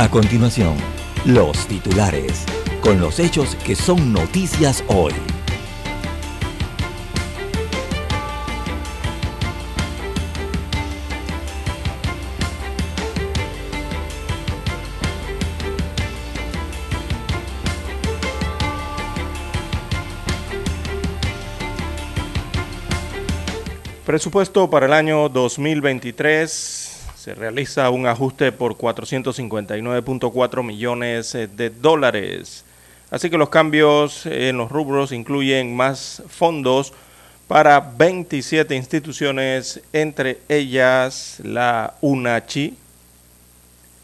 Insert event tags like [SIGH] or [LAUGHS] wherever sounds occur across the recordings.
A continuación, los titulares con los hechos que son noticias hoy. Presupuesto para el año 2023 se realiza un ajuste por 459.4 millones de dólares. Así que los cambios en los rubros incluyen más fondos para 27 instituciones, entre ellas la UNACHI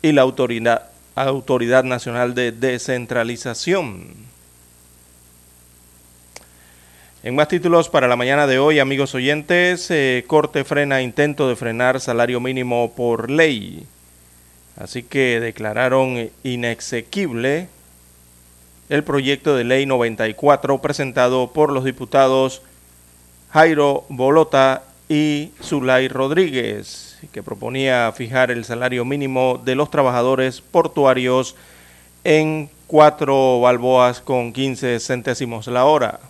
y la Autoridad, Autoridad Nacional de Descentralización. En más títulos para la mañana de hoy, amigos oyentes, eh, Corte frena intento de frenar salario mínimo por ley. Así que declararon inexequible el proyecto de ley 94 presentado por los diputados Jairo Bolota y Zulay Rodríguez, que proponía fijar el salario mínimo de los trabajadores portuarios en cuatro balboas con 15 centésimos la hora.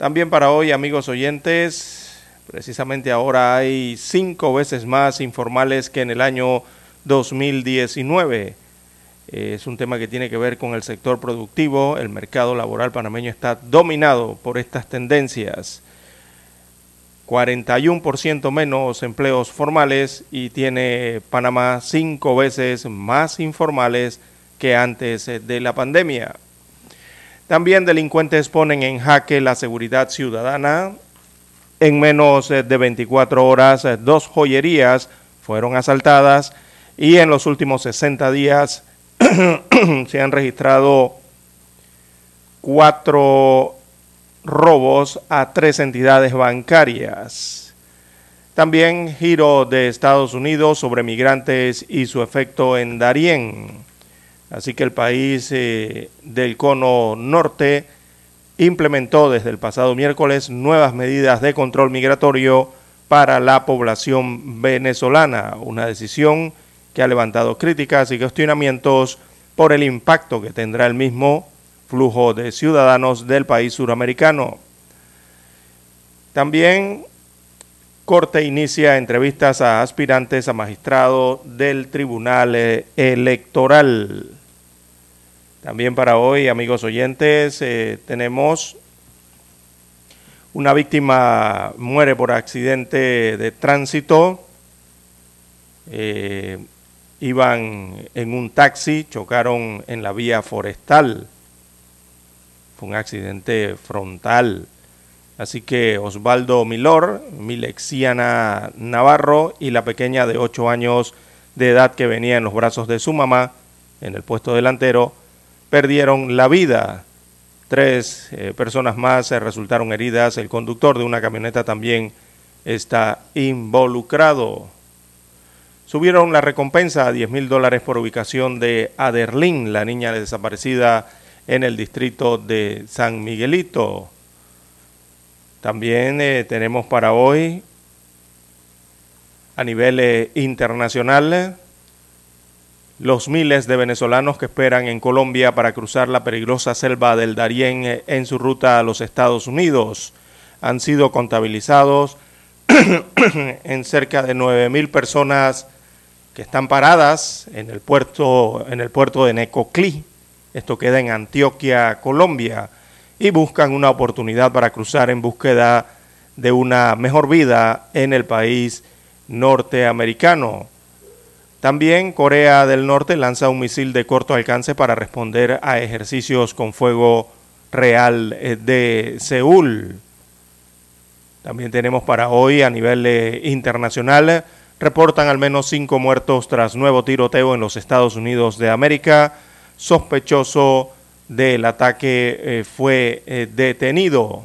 También para hoy, amigos oyentes, precisamente ahora hay cinco veces más informales que en el año 2019 es un tema que tiene que ver con el sector productivo. El mercado laboral panameño está dominado por estas tendencias. 41% menos empleos formales y tiene Panamá cinco veces más informales que antes de la pandemia. También delincuentes ponen en jaque la seguridad ciudadana. En menos de 24 horas, dos joyerías fueron asaltadas y en los últimos 60 días [CLEARS THROAT] se han registrado cuatro robos a tres entidades bancarias. También giro de Estados Unidos sobre migrantes y su efecto en Darién. Así que el país eh, del cono norte implementó desde el pasado miércoles nuevas medidas de control migratorio para la población venezolana, una decisión que ha levantado críticas y cuestionamientos por el impacto que tendrá el mismo flujo de ciudadanos del país suramericano. También Corte inicia entrevistas a aspirantes a magistrado del Tribunal eh, Electoral. También para hoy, amigos oyentes, eh, tenemos una víctima muere por accidente de tránsito. Eh, iban en un taxi, chocaron en la vía forestal. Fue un accidente frontal. Así que Osvaldo Milor, Milexiana Navarro y la pequeña de 8 años de edad que venía en los brazos de su mamá en el puesto delantero perdieron la vida. Tres eh, personas más resultaron heridas. El conductor de una camioneta también está involucrado. Subieron la recompensa a 10 mil dólares por ubicación de Aderlín, la niña desaparecida en el distrito de San Miguelito. También eh, tenemos para hoy a nivel eh, internacional los miles de venezolanos que esperan en Colombia para cruzar la peligrosa selva del Darién eh, en su ruta a los Estados Unidos han sido contabilizados [CLEARS THROAT] en cerca de 9 mil personas que están paradas en el puerto, en el puerto de Necoclí, esto queda en Antioquia, Colombia, y buscan una oportunidad para cruzar en búsqueda de una mejor vida en el país norteamericano. También Corea del Norte lanza un misil de corto alcance para responder a ejercicios con fuego real eh, de Seúl. También tenemos para hoy a nivel eh, internacional, reportan al menos cinco muertos tras nuevo tiroteo en los Estados Unidos de América. Sospechoso del ataque eh, fue detenido.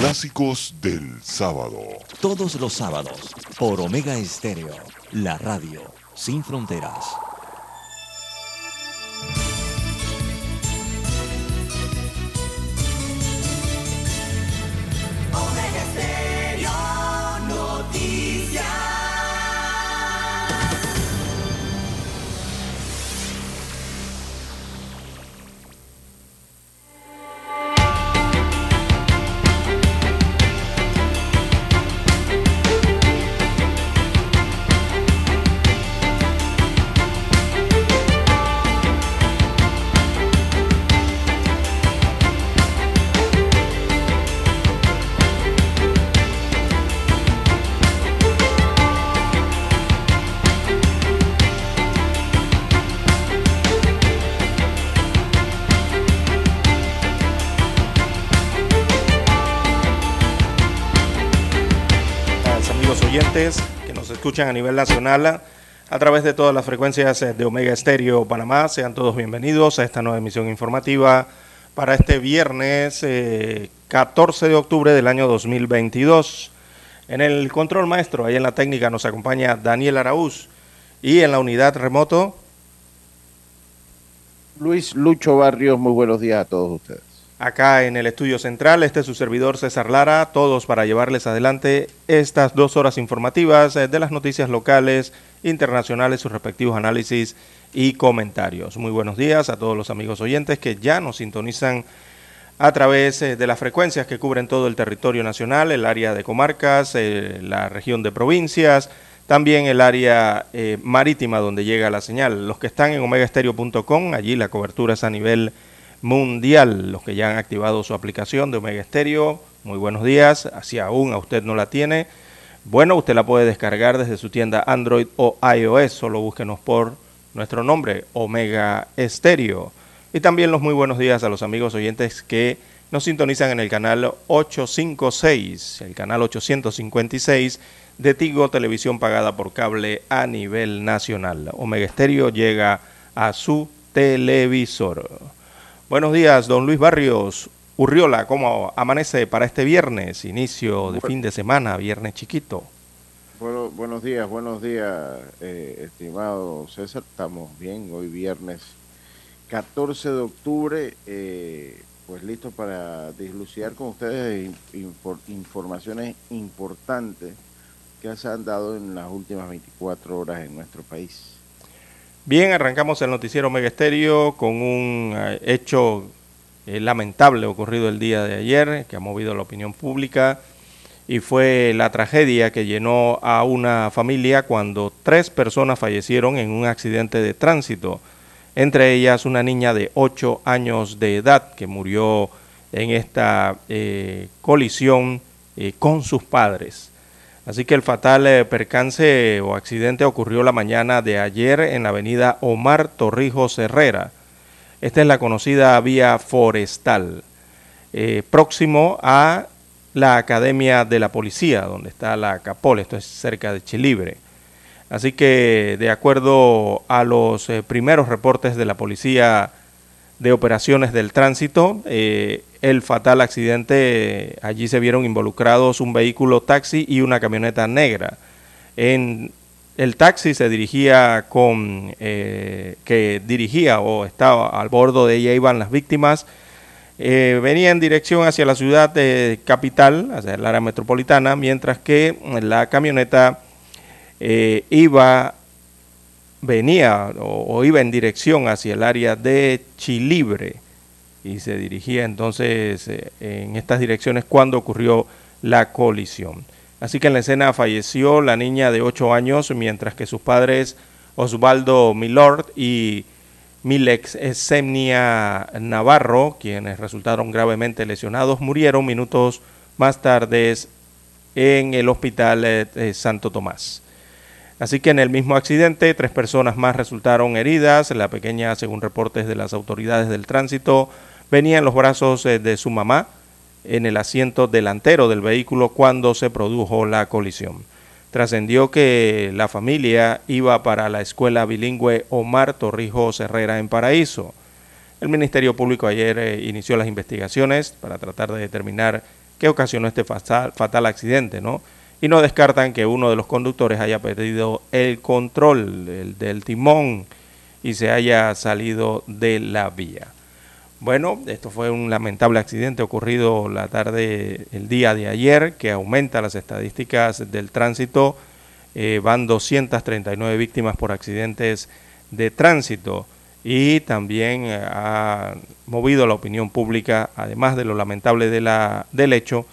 Clásicos del sábado. Todos los sábados, por Omega Estéreo, la radio sin fronteras. Escuchan a nivel nacional a través de todas las frecuencias eh, de Omega Estéreo Panamá. Sean todos bienvenidos a esta nueva emisión informativa para este viernes eh, 14 de octubre del año 2022. En el control maestro, ahí en la técnica, nos acompaña Daniel Araúz y en la unidad remoto. Luis Lucho Barrios, muy buenos días a todos ustedes. Acá en el estudio central, este es su servidor César Lara, todos para llevarles adelante estas dos horas informativas eh, de las noticias locales, internacionales, sus respectivos análisis y comentarios. Muy buenos días a todos los amigos oyentes que ya nos sintonizan a través eh, de las frecuencias que cubren todo el territorio nacional, el área de comarcas, eh, la región de provincias, también el área marítima donde llega la señal. Los que están en omegaestereo.com, allí la cobertura es a nivel mundial. Los que ya han activado su aplicación de Omega Stereo, muy buenos días. Si aún a usted no la tiene, bueno, usted la puede descargar desde su tienda Android o iOS. Solo búsquenos por nuestro nombre, Omega Stereo. Y también los muy buenos días a los amigos oyentes que nos sintonizan en el canal 856, el canal 856 de Tigo Televisión pagada por cable a nivel nacional. Omega Stereo llega a su televisor. Buenos días, don Luis Barrios. Urriola, ¿cómo amanece para este viernes, inicio de fin de semana, viernes chiquito? Bueno, buenos días, buenos días, eh, estimado César. Estamos bien, hoy viernes 14 de octubre, eh, pues listo para dislucidar con ustedes infor informaciones importantes que se han dado en las últimas 24 horas en nuestro país. Bien, arrancamos el noticiero Mega Estéreo con un eh, hecho eh, lamentable ocurrido el día de ayer que ha movido la opinión pública y fue la tragedia que llenó a una familia cuando tres personas fallecieron en un accidente de tránsito, entre ellas una niña de 8 años de edad que murió en esta eh, colisión con sus padres. Así que el fatal eh, percance o accidente ocurrió la mañana de ayer en la avenida Omar Torrijos Herrera. Esta es la conocida vía forestal, eh, próximo a la Academia de la Policía, donde está la Capol, esto es cerca de Chilibre. Así que de acuerdo a los eh, primeros reportes de la Policía de Operaciones del Tránsito, el fatal accidente, allí se vieron involucrados un vehículo taxi y una camioneta negra. En el taxi se dirigía con, eh, que dirigía o estaba al bordo de ella iban las víctimas, eh, venía en dirección hacia la ciudad de capital, hacia el área metropolitana, mientras que la camioneta eh, iba, venía o, o, iba en dirección hacia el área de Chilibre y se dirigía entonces en estas direcciones cuando ocurrió la colisión. Así que en la escena falleció la niña de 8 años, mientras que sus padres Osvaldo Milord y Milex Semnia Navarro, quienes resultaron gravemente lesionados, murieron minutos más tarde en el hospital de Santo Tomás. Así que en el mismo accidente, tres personas más resultaron heridas. La pequeña, según reportes de las autoridades del tránsito, venía en los brazos eh, de su mamá en el asiento delantero del vehículo cuando se produjo la colisión. Trascendió que la familia iba para la escuela bilingüe Omar Torrijos Herrera en Paraíso. El Ministerio Público ayer eh, inició las investigaciones para tratar de determinar qué ocasionó este fatal, fatal accidente, ¿no? Y no descartan que uno de los conductores haya perdido el control del, del timón y se haya salido de la vía. Bueno, esto fue un lamentable accidente ocurrido la tarde, el día de ayer, que aumenta las estadísticas del tránsito. Eh, van 239 víctimas por accidentes de tránsito y también eh, ha movido la opinión pública, además de lo lamentable de la, del hecho,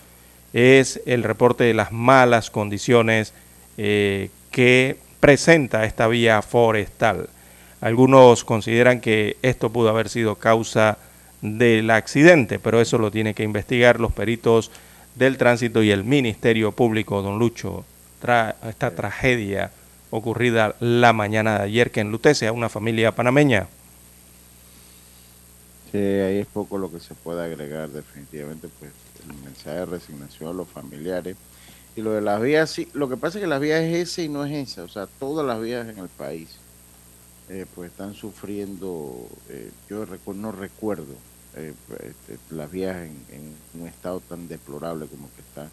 es el reporte de las malas condiciones eh, que presenta esta vía forestal. Algunos consideran que esto pudo haber sido causa del accidente, pero eso lo tiene que investigar los peritos del tránsito y el Ministerio Público, don Lucho, esta tragedia ocurrida la mañana de ayer que enlutece a una familia panameña. Sí, ahí es poco lo que se puede agregar definitivamente, pues el mensaje de resignación a los familiares. Y lo de las vías, sí, lo que pasa es que las vías es ese y no es esa, o sea, todas las vías en el país eh, pues están sufriendo, eh, yo recu no recuerdo eh, este, las vías en, en, un estado tan deplorable como que está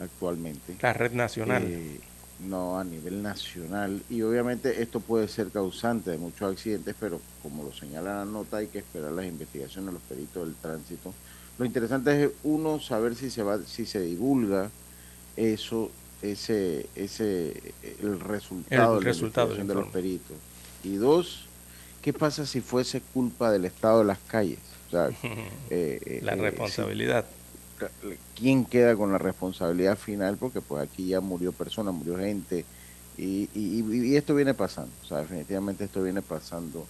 actualmente. La red nacional. Eh, no, a nivel nacional. Y obviamente esto puede ser causante de muchos accidentes, pero como lo señala la nota, hay que esperar las investigaciones de los peritos del tránsito. Lo interesante es, uno, saber si se va, si se divulga eso, ese, ese, el resultado, el de, resultado de los peritos y dos, ¿qué pasa si fuese culpa del estado de las calles? O sea, [LAUGHS] eh, la responsabilidad. Si, ¿Quién queda con la responsabilidad final? Porque pues aquí ya murió personas, murió gente y, y, y, esto viene pasando. O sea, definitivamente esto viene pasando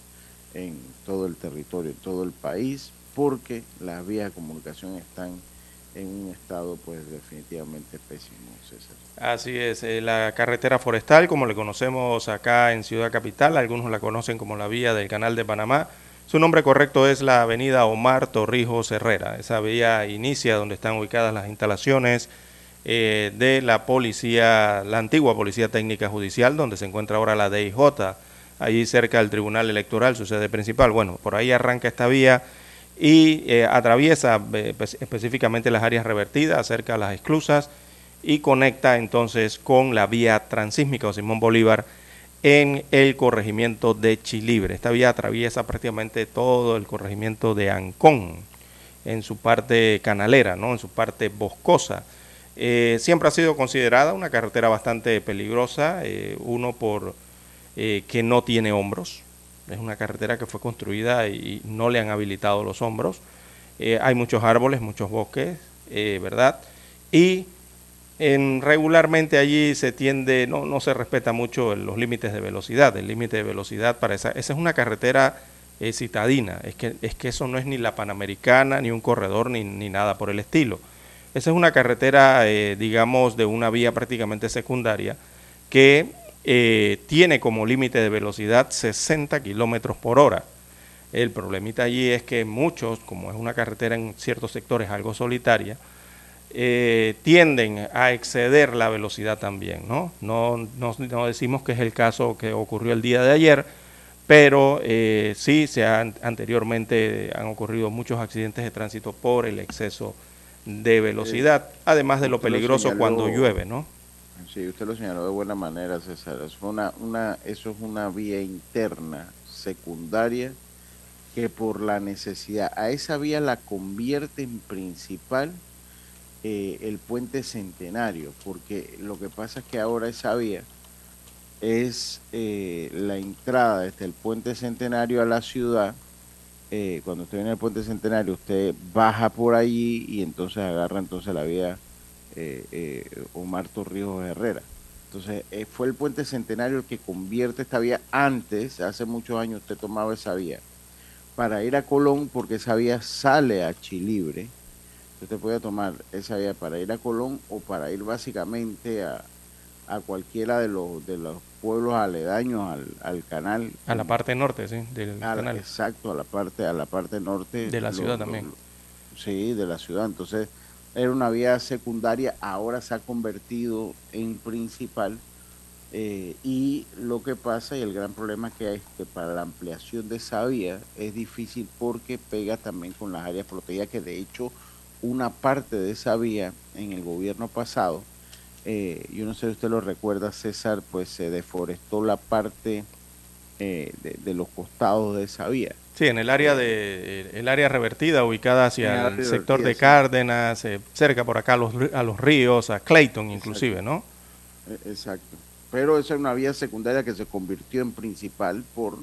en todo el territorio, en todo el país, porque las vías de comunicación están en un estado pues definitivamente pésimo, César. Así es, eh, la carretera forestal, como le conocemos acá en Ciudad Capital, algunos la conocen como la vía del Canal de Panamá, su nombre correcto es la avenida Omar Torrijos Herrera. Esa vía inicia donde están ubicadas las instalaciones eh, de la policía, la antigua Policía Técnica Judicial, donde se encuentra ahora la DIJ, allí cerca del Tribunal Electoral, su sede principal. Bueno, por ahí arranca esta vía y eh, atraviesa eh, específicamente las áreas revertidas cerca de las esclusas y conecta entonces con la vía transísmica o Simón Bolívar en el corregimiento de Chilibre. Esta vía atraviesa prácticamente todo el corregimiento de Ancón en su parte canalera, ¿no? en su parte boscosa. Eh, siempre ha sido considerada una carretera bastante peligrosa, eh, uno por eh, que no tiene hombros, es una carretera que fue construida y no le han habilitado los hombros. Hay muchos árboles, muchos bosques, ¿verdad? Y en, regularmente allí se tiende, no, no se respeta mucho los límites de velocidad. El límite de velocidad para esa, esa es una carretera eh, citadina. Es que, es que eso no es ni la Panamericana, ni un corredor, ni, ni nada por el estilo. Esa es una carretera, eh, digamos, de una vía prácticamente secundaria que eh, tiene como límite de velocidad 60 kilómetros por hora. El problemita allí es que muchos, como es una carretera en ciertos sectores algo solitaria, eh, tienden a exceder la velocidad también, ¿no? No, no, decimos que es el caso que ocurrió el día de ayer, pero eh, sí se han, anteriormente han ocurrido muchos accidentes de tránsito por el exceso de velocidad, además de lo peligroso cuando llueve, ¿no? Sí, usted lo señaló de buena manera, César. Es una, una, eso es una vía interna, secundaria, que por la necesidad, a esa vía la convierte en principal eh, el puente centenario, porque lo que pasa es que ahora esa vía es eh, la entrada desde el puente centenario a la ciudad. Eh, cuando usted viene al puente centenario, usted baja por allí y entonces agarra entonces la vía eh, eh, Omar Torrijos Herrera. Entonces, eh, fue el puente centenario el que convierte esta vía. Antes, hace muchos años, usted tomaba esa vía para ir a Colón, porque esa vía sale a Chilibre. Usted puede tomar esa vía para ir a Colón o para ir básicamente a, a cualquiera de los, de los pueblos aledaños al, al canal. A la parte norte, sí, del canal. Exacto, a la parte, a la parte norte. De la ciudad también. sí, de la ciudad. Entonces, era una vía secundaria, ahora se ha convertido en principal. Eh, y lo que pasa y el gran problema que hay es que para la ampliación de esa vía es difícil porque pega también con las áreas protegidas, que de hecho una parte de esa vía en el gobierno pasado, eh, yo no sé si usted lo recuerda César, pues se deforestó la parte eh, de los costados de esa vía. Sí, en el área de el área revertida ubicada hacia el, sector de Cárdenas, eh, cerca por acá a los, a los ríos, a Clayton inclusive, ¿no? E, exacto. Pero esa es una vía secundaria que se convirtió en principal por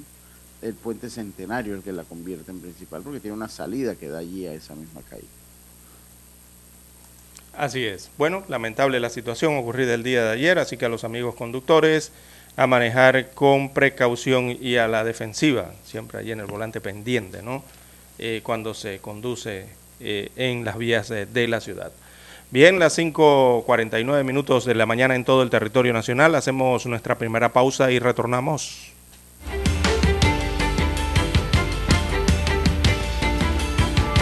el puente centenario, el que la convierte en principal, porque tiene una salida que da allí a esa misma calle. Así es. Bueno, lamentable la situación ocurrida el día de ayer, así que a los amigos conductores a manejar con precaución y a la defensiva, siempre allí en el volante pendiente, ¿no? Eh, cuando se conduce eh, en las vías de, la ciudad. Bien, las 5.49 minutos de la mañana en todo el territorio nacional, hacemos nuestra primera pausa y retornamos.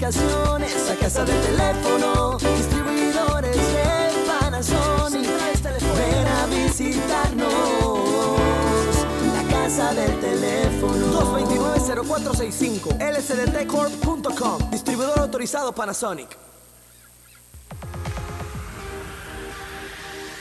La casa del teléfono, distribuidores de Panasonic. Ven a visitarnos del teléfono. 229-0465, lsdtcorp.com, distribuidor autorizado Panasonic.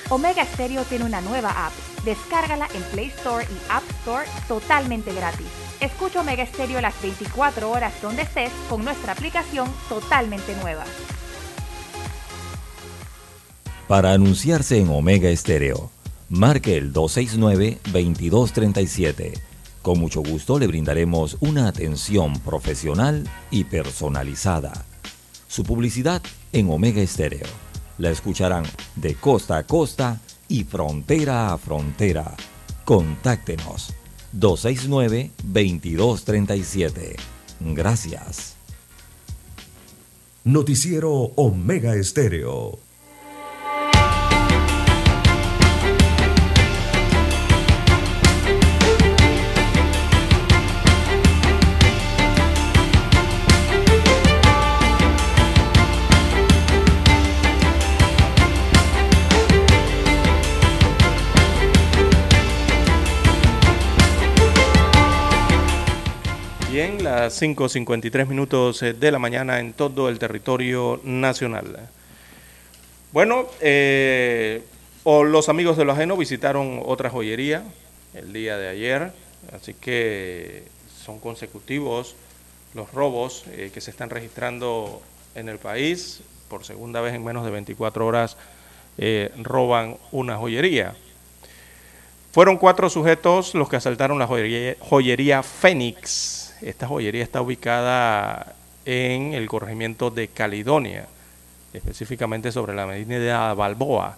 Omega Stereo tiene una nueva app. Descárgala en Play Store y App Store totalmente gratis. Escucha Omega Stereo las 24 horas donde estés con nuestra aplicación totalmente nueva. Para anunciarse en Omega Stereo marque el 269-2237. Con mucho gusto le brindaremos una atención profesional y personalizada. Su publicidad en Omega Estéreo. La escucharán de costa a costa y frontera a frontera. Contáctenos 269-2237. Gracias. Noticiero Omega Estéreo. Las 5.53 minutos eh, de la mañana en todo el territorio nacional. Bueno, eh, los amigos de lo ajeno visitaron otra joyería el día de ayer, así que son consecutivos los robos eh, que se están registrando en el país. Por segunda vez en menos de 24 horas roban una joyería. Fueron cuatro sujetos los que asaltaron la joyería, joyería Fénix. Esta joyería está ubicada en el corregimiento de Caledonia, específicamente sobre la medida Balboa.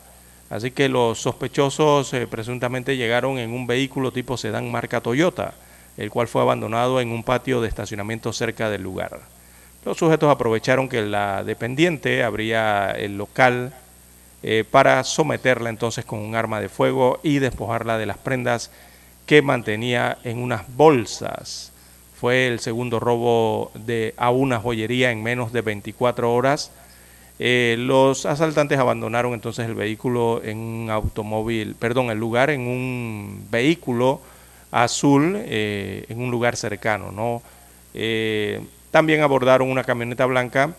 Así que los sospechosos eh, presuntamente llegaron en un vehículo tipo sedán marca Toyota, el cual fue abandonado en un patio de estacionamiento cerca del lugar. Los sujetos aprovecharon que la dependiente abría el local eh, para someterla entonces con un arma de fuego y despojarla de las prendas que mantenía en unas bolsas. Fue el segundo robo de, a una joyería en menos de 24 horas. Eh, los asaltantes abandonaron entonces el vehículo en un automóvil, perdón, el lugar en un vehículo azul eh, en un lugar cercano. ¿no? Eh, también abordaron una camioneta blanca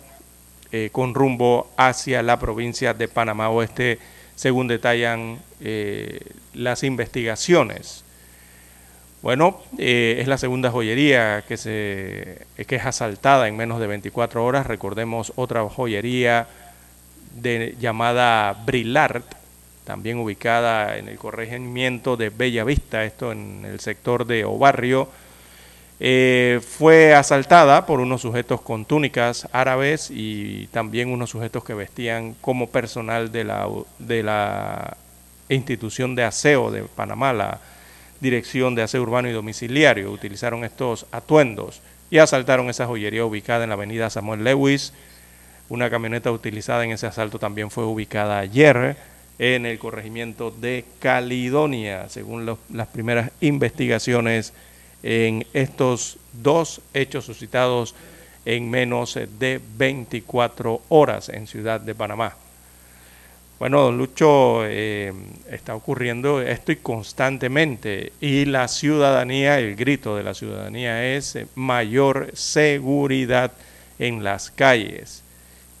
con rumbo hacia la provincia de Panamá Oeste, según detallan las investigaciones. Bueno, eh, es la segunda joyería que, se, que es asaltada en menos de 24 horas. Recordemos otra joyería llamada Brillard, también ubicada en el corregimiento de Bella Vista, esto en el sector de Obarrio. Eh, fue asaltada por unos sujetos con túnicas árabes y también unos sujetos que vestían como personal de la, de la institución de aseo de Panamá, la Dirección de Aseo Urbano y Domiciliario. Utilizaron estos atuendos y asaltaron esa joyería ubicada en la avenida Samuel Lewis. Una camioneta utilizada en ese asalto también fue ubicada ayer en el corregimiento de Caledonia, según las primeras investigaciones en estos dos hechos suscitados en menos de 24 horas en Ciudad de Panamá. Bueno, don Lucho, eh, está ocurriendo esto y constantemente. Y la ciudadanía, el grito de la ciudadanía es eh, mayor seguridad en las calles.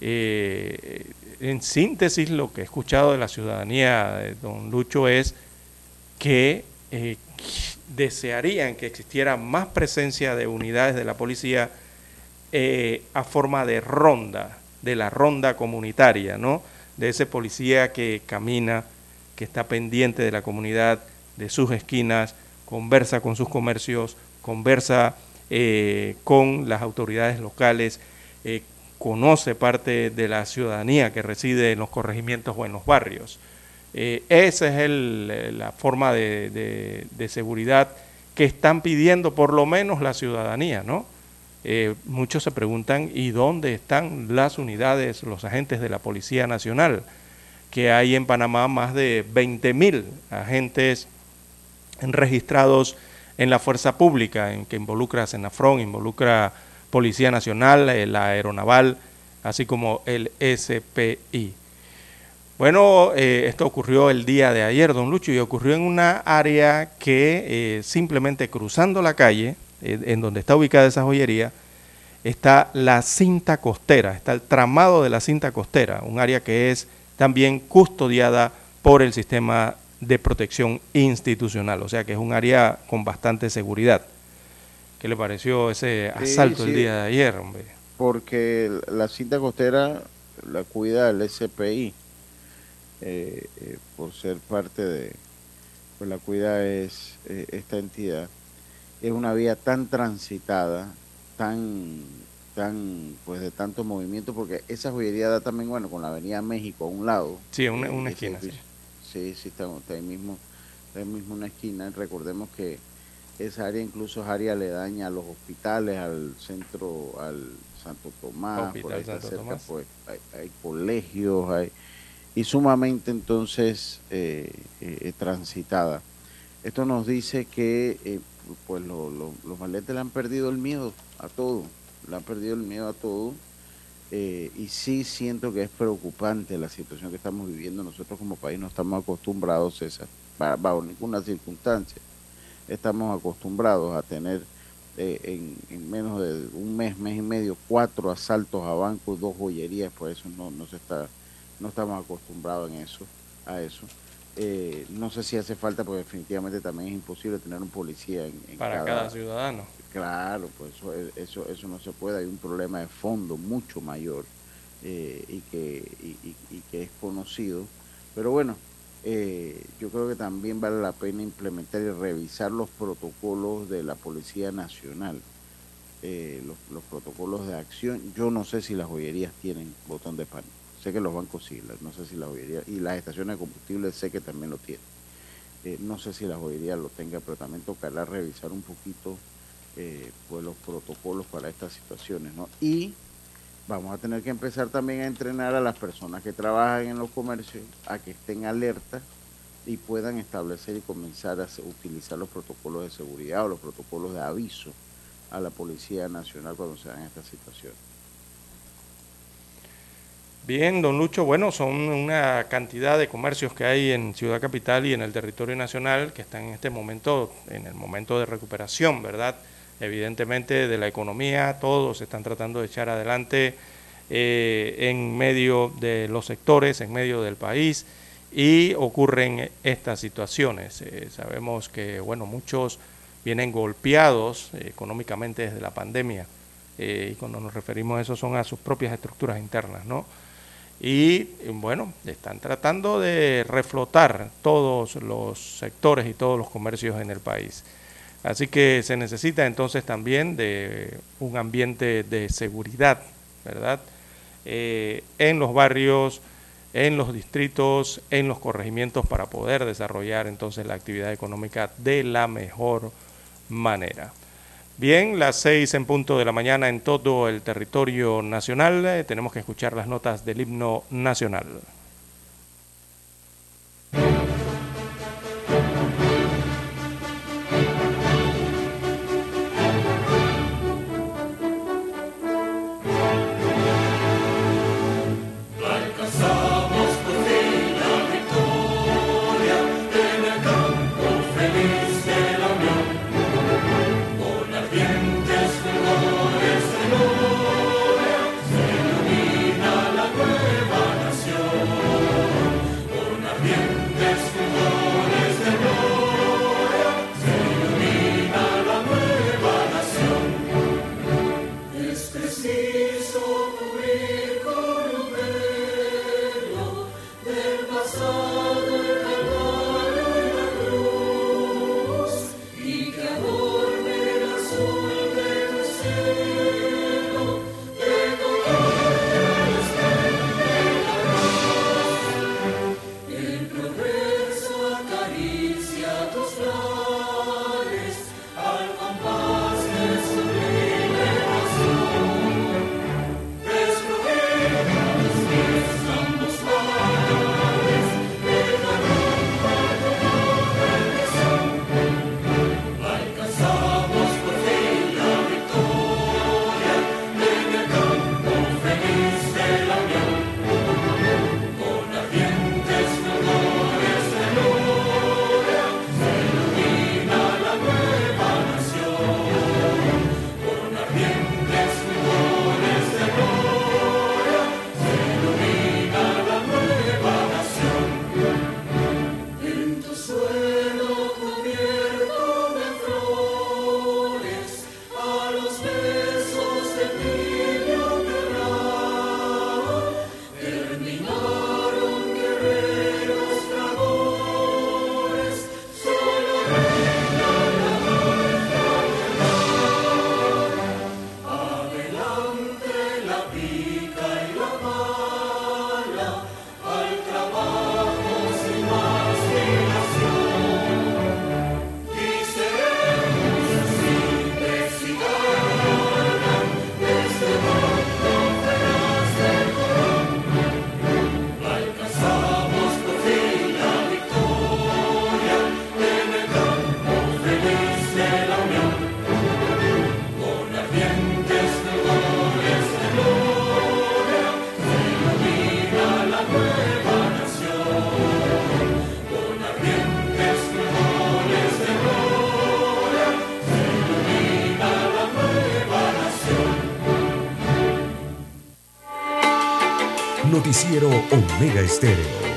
Eh, en síntesis, lo que he escuchado de la ciudadanía, de don Lucho, es que desearían que existiera más presencia de unidades de la policía a forma de ronda, de la ronda comunitaria, ¿no? De ese policía que camina, que está pendiente de la comunidad, de sus esquinas, conversa con sus comercios, conversa eh, con las autoridades locales, eh, conoce parte de la ciudadanía que reside en los corregimientos o en los barrios. Eh, esa es la forma de, de, seguridad que están pidiendo por lo menos la ciudadanía, ¿no? Eh, muchos se preguntan, ¿y dónde están las unidades, los agentes de la Policía Nacional? Que hay en Panamá más de 20.000 agentes registrados en la fuerza pública, en que involucra Senafrón, involucra Policía Nacional, eh, la Aeronaval, así como el SPI. Bueno, eh, esto ocurrió el día de ayer, don Lucho, y ocurrió en una área que simplemente cruzando la calle, en donde está ubicada esa joyería, está la cinta costera, está el tramado de la cinta costera, un área que es también custodiada por el sistema de protección institucional, o sea que es un área con bastante seguridad. ¿Qué le pareció ese asalto el día de ayer, hombre? Porque la cinta costera la cuida el SPI, eh, eh, por ser parte de, pues la cuida es eh, esta entidad es una vía tan transitada, tan, tan, pues de tanto movimiento, porque esa joyería da también, bueno, con la Avenida México a un lado. Sí, una, una esquina. Sí, sí, sí está, ahí mismo, está ahí mismo una esquina. Recordemos que esa área incluso es área aledaña a los hospitales, al centro, al Santo Tomás, por ahí está cerca, pues hay, colegios, hay, y sumamente entonces eh, eh, transitada. Esto nos dice que eh, pues los maletes le han perdido el miedo a todo, le han perdido el miedo a todo. Eh, y sí siento que es preocupante la situación que estamos viviendo. Nosotros como país no estamos acostumbrados, César, bajo ninguna circunstancia. Estamos acostumbrados a tener eh, en, menos de un mes, mes y medio, cuatro asaltos a bancos, dos joyerías, por eso no, no se está no estamos acostumbrados en eso, a eso. Eh, no sé si hace falta, porque definitivamente también es imposible tener un policía en, para cada, ciudadano. Claro, pues eso, eso, eso no se puede, hay un problema de fondo mucho mayor eh, y, que, y, que es conocido. Pero bueno, eh, yo creo que también vale la pena implementar y revisar los protocolos de la Policía Nacional, los, los protocolos de acción. Yo no sé si las joyerías tienen botón de pánico Sé que los bancos sí, no sé si la joyería, y las estaciones de combustible sé que también lo tienen. Eh, no sé si la joyería lo tenga, pero también tocará revisar un poquito eh, pues los protocolos para estas situaciones, ¿no? Y vamos a tener que empezar también a entrenar a las personas que trabajan en los comercios a que estén alertas y puedan establecer y comenzar a utilizar los protocolos de seguridad o los protocolos de aviso a la Policía Nacional cuando se dan estas situaciones. Bien, don Lucho, bueno, son una cantidad de comercios que hay en Ciudad Capital y en el territorio nacional que están en este momento, en el momento de recuperación, ¿verdad? Evidentemente de la economía, todos están tratando de echar adelante eh, en medio de los sectores, en medio del país, y ocurren estas situaciones. Eh, sabemos que, bueno, muchos vienen golpeados económicamente desde la pandemia, eh, y cuando nos referimos a eso son a sus propias estructuras internas, ¿no? Y bueno, están tratando de reflotar todos los sectores y todos los comercios en el país. Así que se necesita entonces también de un ambiente de seguridad, ¿verdad? Eh, en los barrios, en los distritos, en los corregimientos para poder desarrollar entonces la actividad económica de la mejor manera. Bien, las seis en punto de la mañana en todo el territorio nacional. Eh, tenemos que escuchar las notas del himno nacional. Omega Estéreo.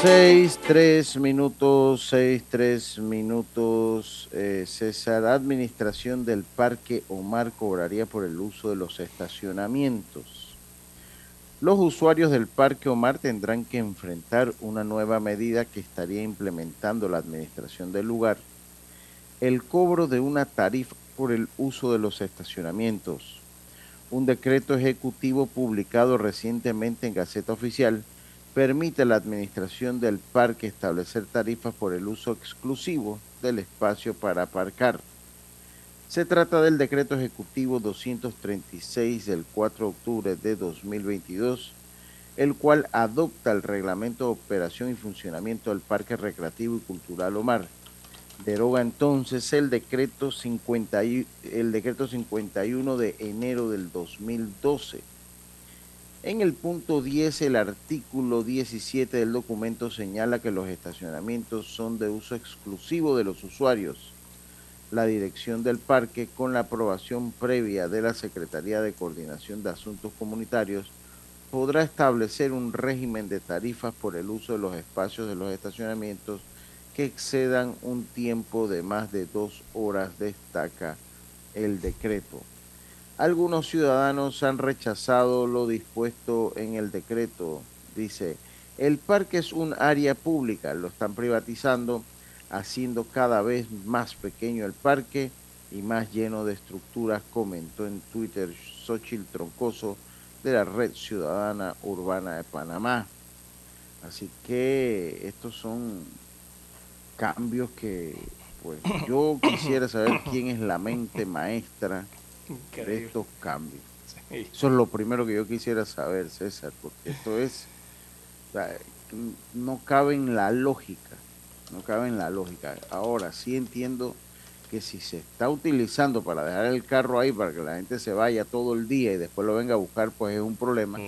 Seis, tres minutos, seis, tres minutos. Eh, César, Administración del Parque Omar cobraría por el uso de los estacionamientos. Los usuarios del Parque Omar tendrán que enfrentar una nueva medida que estaría implementando la administración del lugar, el cobro de una tarifa por el uso de los estacionamientos. Un decreto ejecutivo publicado recientemente en Gaceta Oficial permite a la administración del parque establecer tarifas por el uso exclusivo del espacio para aparcar. Se trata del decreto ejecutivo 236 del 4 de octubre de 2022, el cual adopta el reglamento de operación y funcionamiento del Parque Recreativo y Cultural Omar. Deroga entonces el decreto, 50 el decreto 51 de enero del 2012 en el punto 10, el artículo 17 del documento señala que los estacionamientos son de uso exclusivo de los usuarios. La dirección del parque, con la aprobación previa de la Secretaría de Coordinación de Asuntos Comunitarios, podrá establecer un régimen de tarifas por el uso de los espacios de los estacionamientos que excedan un tiempo de más de dos horas, destaca el decreto. Algunos ciudadanos han rechazado lo dispuesto en el decreto. Dice, el parque es un área pública, lo están privatizando, haciendo cada vez más pequeño el parque y más lleno de estructuras, comentó en Twitter Xochitl Troncoso de la Red Ciudadana Urbana de Panamá. Así que estos son cambios que, pues, [COUGHS] yo quisiera saber quién es la mente maestra de estos cambios. Eso es lo primero que yo quisiera saber, César, porque esto es, no cabe en la lógica, no cabe en la lógica. Ahora sí entiendo que si se está utilizando para dejar el carro ahí para que la gente se vaya todo el día y después lo venga a buscar, pues es un problema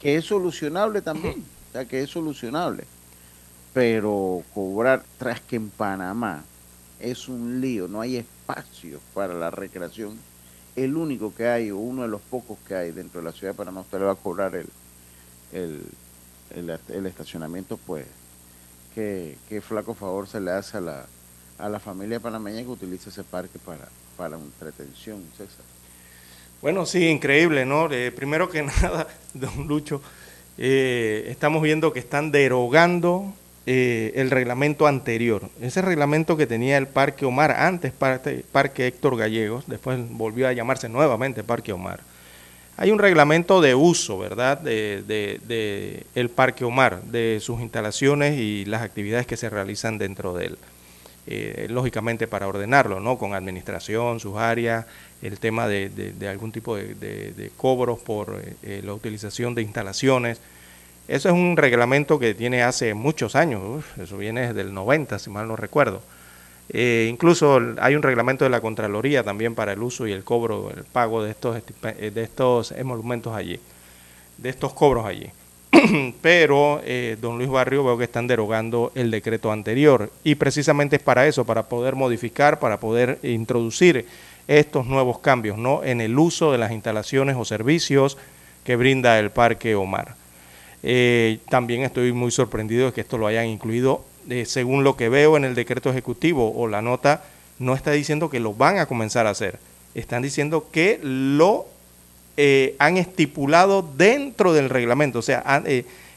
que es solucionable también, o sea, que es solucionable. Pero cobrar tras que en Panamá es un lío, no hay espacio para la recreación el único que hay, o uno de los pocos que hay dentro de la ciudad de Panamá, usted le va a cobrar el, el, estacionamiento, pues, qué, flaco favor se le hace a la, a la familia panameña que utiliza ese parque para, para entretención, César. Bueno, sí, increíble, ¿no? Eh, primero que [LAUGHS] nada, don Lucho, eh, estamos viendo que están derogando eh, el reglamento anterior. Ese reglamento que tenía el Parque Omar, antes Parque Héctor Gallegos, después volvió a llamarse nuevamente Parque Omar. Hay un reglamento de uso, ¿verdad?, de, de, el Parque Omar, de sus instalaciones y las actividades que se realizan dentro de él. Eh, lógicamente para ordenarlo, ¿no? Con administración, sus áreas, el tema de, algún tipo de, cobros por eh, la utilización de instalaciones, eso es un reglamento que tiene hace muchos años, eso viene desde el 90, si mal no recuerdo. Eh, incluso hay un reglamento de la Contraloría también para el uso y el cobro, el pago de estos, eh, de estos emolumentos allí, de estos cobros allí. [CLEARS THROAT] Pero, eh, don Luis Barrio, veo que están derogando el decreto anterior y precisamente es para eso, para poder modificar, para poder introducir estos nuevos cambios ¿no? en el uso de las instalaciones o servicios que brinda el Parque Omar. También estoy muy sorprendido de que esto lo hayan incluido, eh, según lo que veo en el decreto ejecutivo o la nota, no está diciendo que lo van a comenzar a hacer, están diciendo que lo eh, han estipulado dentro del reglamento, o sea,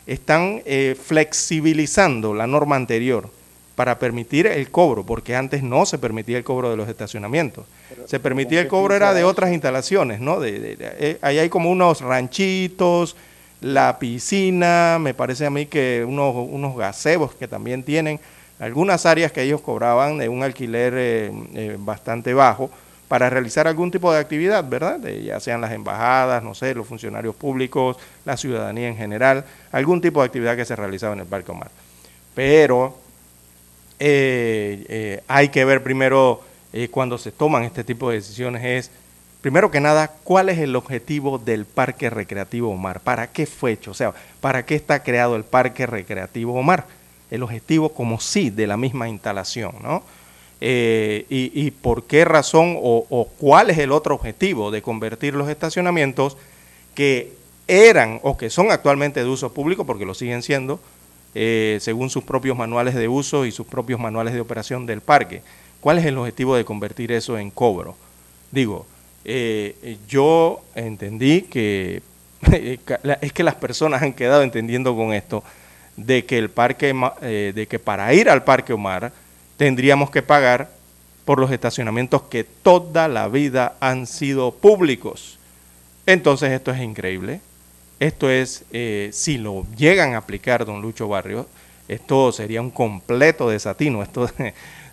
están flexibilizando la norma anterior para permitir el cobro, porque antes no se permitía el cobro de los estacionamientos. se permitía el cobro era de otras instalaciones, ¿no? De, ahí hay como unos ranchitos, la piscina, me parece a mí que unos, unos gazebos que también tienen algunas áreas que ellos cobraban de un alquiler eh, eh, bastante bajo para realizar algún tipo de actividad, ¿verdad? ya sean las embajadas, no sé, los funcionarios públicos, la ciudadanía en general, algún tipo de actividad que se realizaba en el Parque Omar. Pero eh, hay que ver primero cuando se toman este tipo de decisiones es primero que nada, ¿cuál es el objetivo del Parque Recreativo Omar? ¿Para qué fue hecho? O sea, ¿para qué está creado el Parque Recreativo Omar? El objetivo como sí de la misma instalación, ¿no? Eh, y, por qué razón o, cuál es el otro objetivo de convertir los estacionamientos que eran o que son actualmente de uso público, porque lo siguen siendo, eh, según sus propios manuales de uso y sus propios manuales de operación del parque. ¿Cuál es el objetivo de convertir eso en cobro? Digo, eh, yo entendí que [LAUGHS] es que las personas han quedado entendiendo con esto de que el parque, eh, de que para ir al parque Omar tendríamos que pagar por los estacionamientos que toda la vida han sido públicos. Entonces esto es increíble. Esto es, eh, si lo llegan a aplicar, don Lucho Barrio, esto sería un completo desatino. Esto,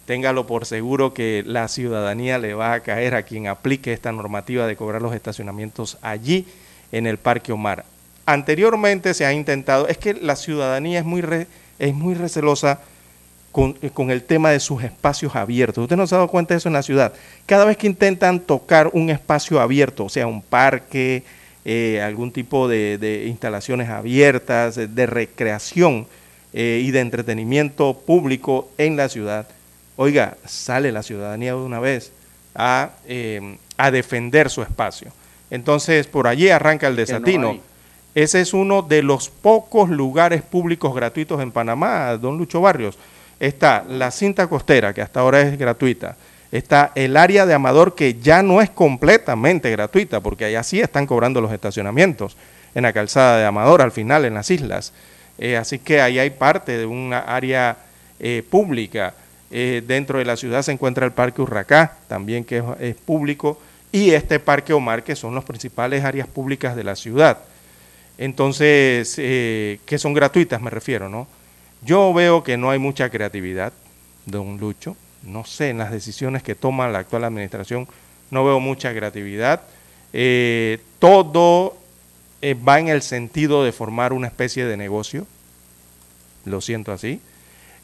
téngalo por seguro que la ciudadanía le va a caer a quien aplique esta normativa de cobrar los estacionamientos allí en el Parque Omar. Anteriormente se ha intentado, es que la ciudadanía es muy, es muy recelosa con, con, el tema de sus espacios abiertos. Usted no se ha dado cuenta de eso en la ciudad. Cada vez que intentan tocar un espacio abierto, o sea, un parque, eh, algún tipo de, instalaciones abiertas, de recreación eh, y de entretenimiento público en la ciudad, oiga, sale la ciudadanía de una vez a, em, a defender su espacio. Entonces, por allí arranca el desatino. Ese es uno de los pocos lugares públicos gratuitos en Panamá, don Lucho Barrios. Está la cinta costera, que hasta ahora es gratuita está el área de Amador que ya no es completamente gratuita, porque allá sí están cobrando los estacionamientos, en la calzada de Amador, al final, en las islas. Eh, así que ahí hay parte de una área eh, pública. Eh, dentro de la ciudad se encuentra el Parque Urracá, también que es, público, y este Parque Omar, que son las principales áreas públicas de la ciudad. Entonces, que son gratuitas, me refiero, ¿no? Yo veo que no hay mucha creatividad, don Lucho, no sé, en las decisiones que toma la actual administración no veo mucha creatividad. Eh, todo eh, va en el sentido de formar una especie de negocio, lo siento así,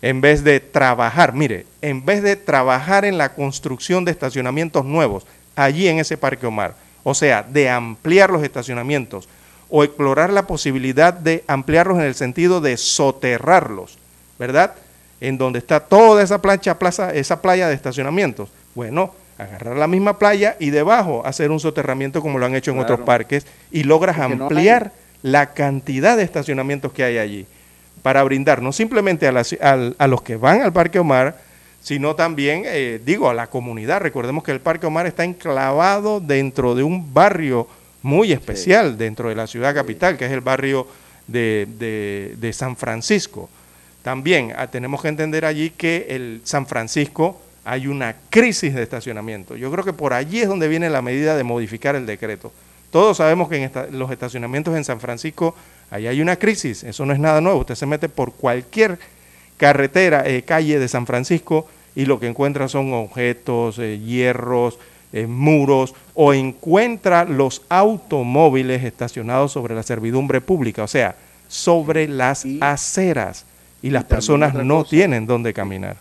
en vez de trabajar, mire, en vez de trabajar en la construcción de estacionamientos nuevos allí en ese Parque Omar, o sea, de ampliar los estacionamientos o explorar la posibilidad de ampliarlos en el sentido de soterrarlos, ¿verdad? en donde está toda esa plancha, plaza, esa playa de estacionamientos. Bueno, agarrar la misma playa y debajo hacer un soterramiento como lo han hecho en otros parques y logras ampliar la cantidad de estacionamientos que hay allí para brindar no simplemente a, a, los que van al Parque Omar, sino también, eh, digo, a la comunidad. Recordemos que el Parque Omar está enclavado dentro de un barrio muy especial dentro de la ciudad capital, que es el barrio de, de San Francisco. También ah, tenemos que entender allí que el San Francisco hay una crisis de estacionamiento. Yo creo que por allí es donde viene la medida de modificar el decreto. Todos sabemos que en los estacionamientos en San Francisco ahí hay una crisis, eso no es nada nuevo. Usted se mete por cualquier carretera, eh, calle de San Francisco y lo que encuentra son objetos, eh, hierros, eh, muros o encuentra los automóviles estacionados sobre la servidumbre pública, o sea, sobre las aceras y las personas no tienen dónde caminar.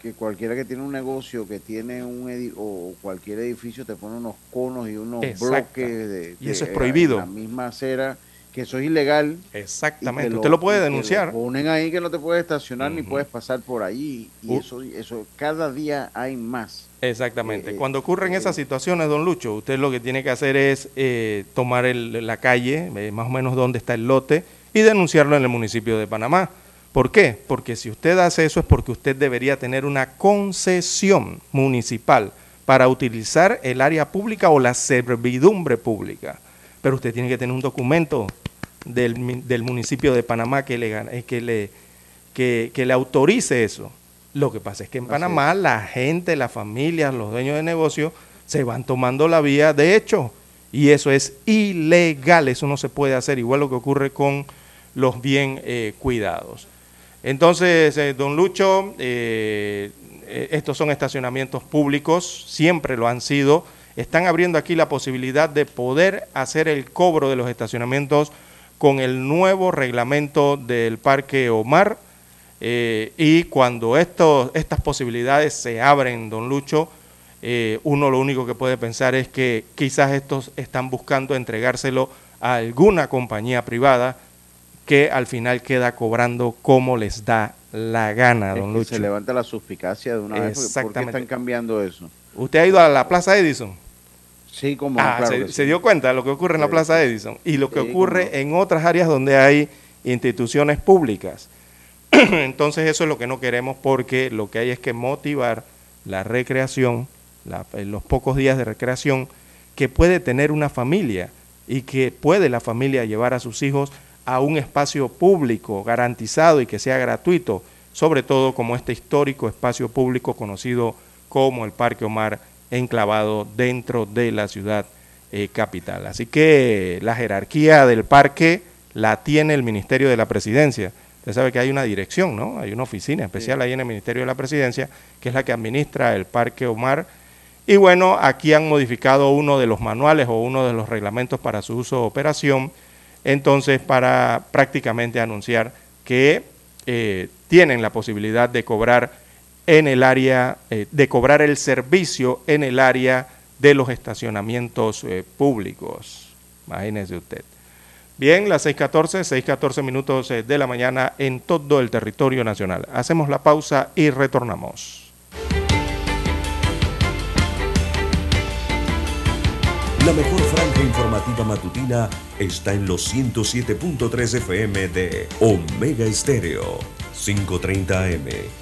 Que cualquiera que tiene un negocio, que tiene un o cualquier edificio te pone unos conos y unos bloques de, y eso es prohibido. la misma acera, que eso es ilegal. Exactamente, usted lo, puede denunciar. ponen ahí que no te puedes estacionar ni puedes pasar por ahí y eso eso cada día hay más. Exactamente. Eh, Cuando ocurren eh, esas situaciones, don Lucho, usted lo que tiene que hacer es eh, tomar la calle, más o menos donde está el lote, y denunciarlo en el municipio de Panamá. ¿Por qué? Porque si usted hace eso es porque usted debería tener una concesión municipal para utilizar el área pública o la servidumbre pública. Pero usted tiene que tener un documento del, municipio de Panamá que le, eh, que, le, que, le autorice eso. Lo que pasa es que en Panamá la gente, las familias, los dueños de negocios se van tomando la vía de hecho y eso es ilegal, eso no se puede hacer, igual lo que ocurre con los bien eh, cuidados. Entonces, eh, don Lucho, eh, estos son estacionamientos públicos, siempre lo han sido. Están abriendo aquí la posibilidad de poder hacer el cobro de los estacionamientos con el nuevo reglamento del Parque Omar. y cuando estas posibilidades se abren, don Lucho, eh, uno lo único que puede pensar es que quizás estos están buscando entregárselo a alguna compañía privada que al final queda cobrando como les da la gana, don Lucho. Se levanta la suspicacia de una vez. ¿Por qué están cambiando eso? ¿Usted ha ido a la Plaza Edison? Sí, como ah, se, dio cuenta de lo que ocurre en la Plaza Edison y lo que ocurre en otras áreas donde hay instituciones públicas. [CLEARS THROAT] Entonces eso es lo que no queremos porque lo que hay es que motivar la recreación, los pocos días de recreación que puede tener una familia y que puede la familia llevar a sus hijos a un espacio público garantizado y que sea gratuito, sobre todo como este histórico espacio público conocido como el Parque Omar, enclavado dentro de la ciudad eh, capital. Así que la jerarquía del parque la tiene el Ministerio de la Presidencia. Usted sabe que hay una dirección, ¿no? Hay una oficina especial ahí en el Ministerio de la Presidencia, que es la que administra el Parque Omar. Y bueno, aquí han modificado uno de los manuales o uno de los reglamentos para su uso o operación, entonces para prácticamente anunciar que eh, tienen la posibilidad de cobrar en el área, eh, de cobrar el servicio en el área de los estacionamientos eh, públicos. Imagínese usted. Bien, las 6.14, 6.14 minutos eh, de la mañana en todo el territorio nacional. Hacemos la pausa y retornamos. La mejor franja informativa matutina está en los 107.3 FM de Omega Estéreo, 5.30 AM.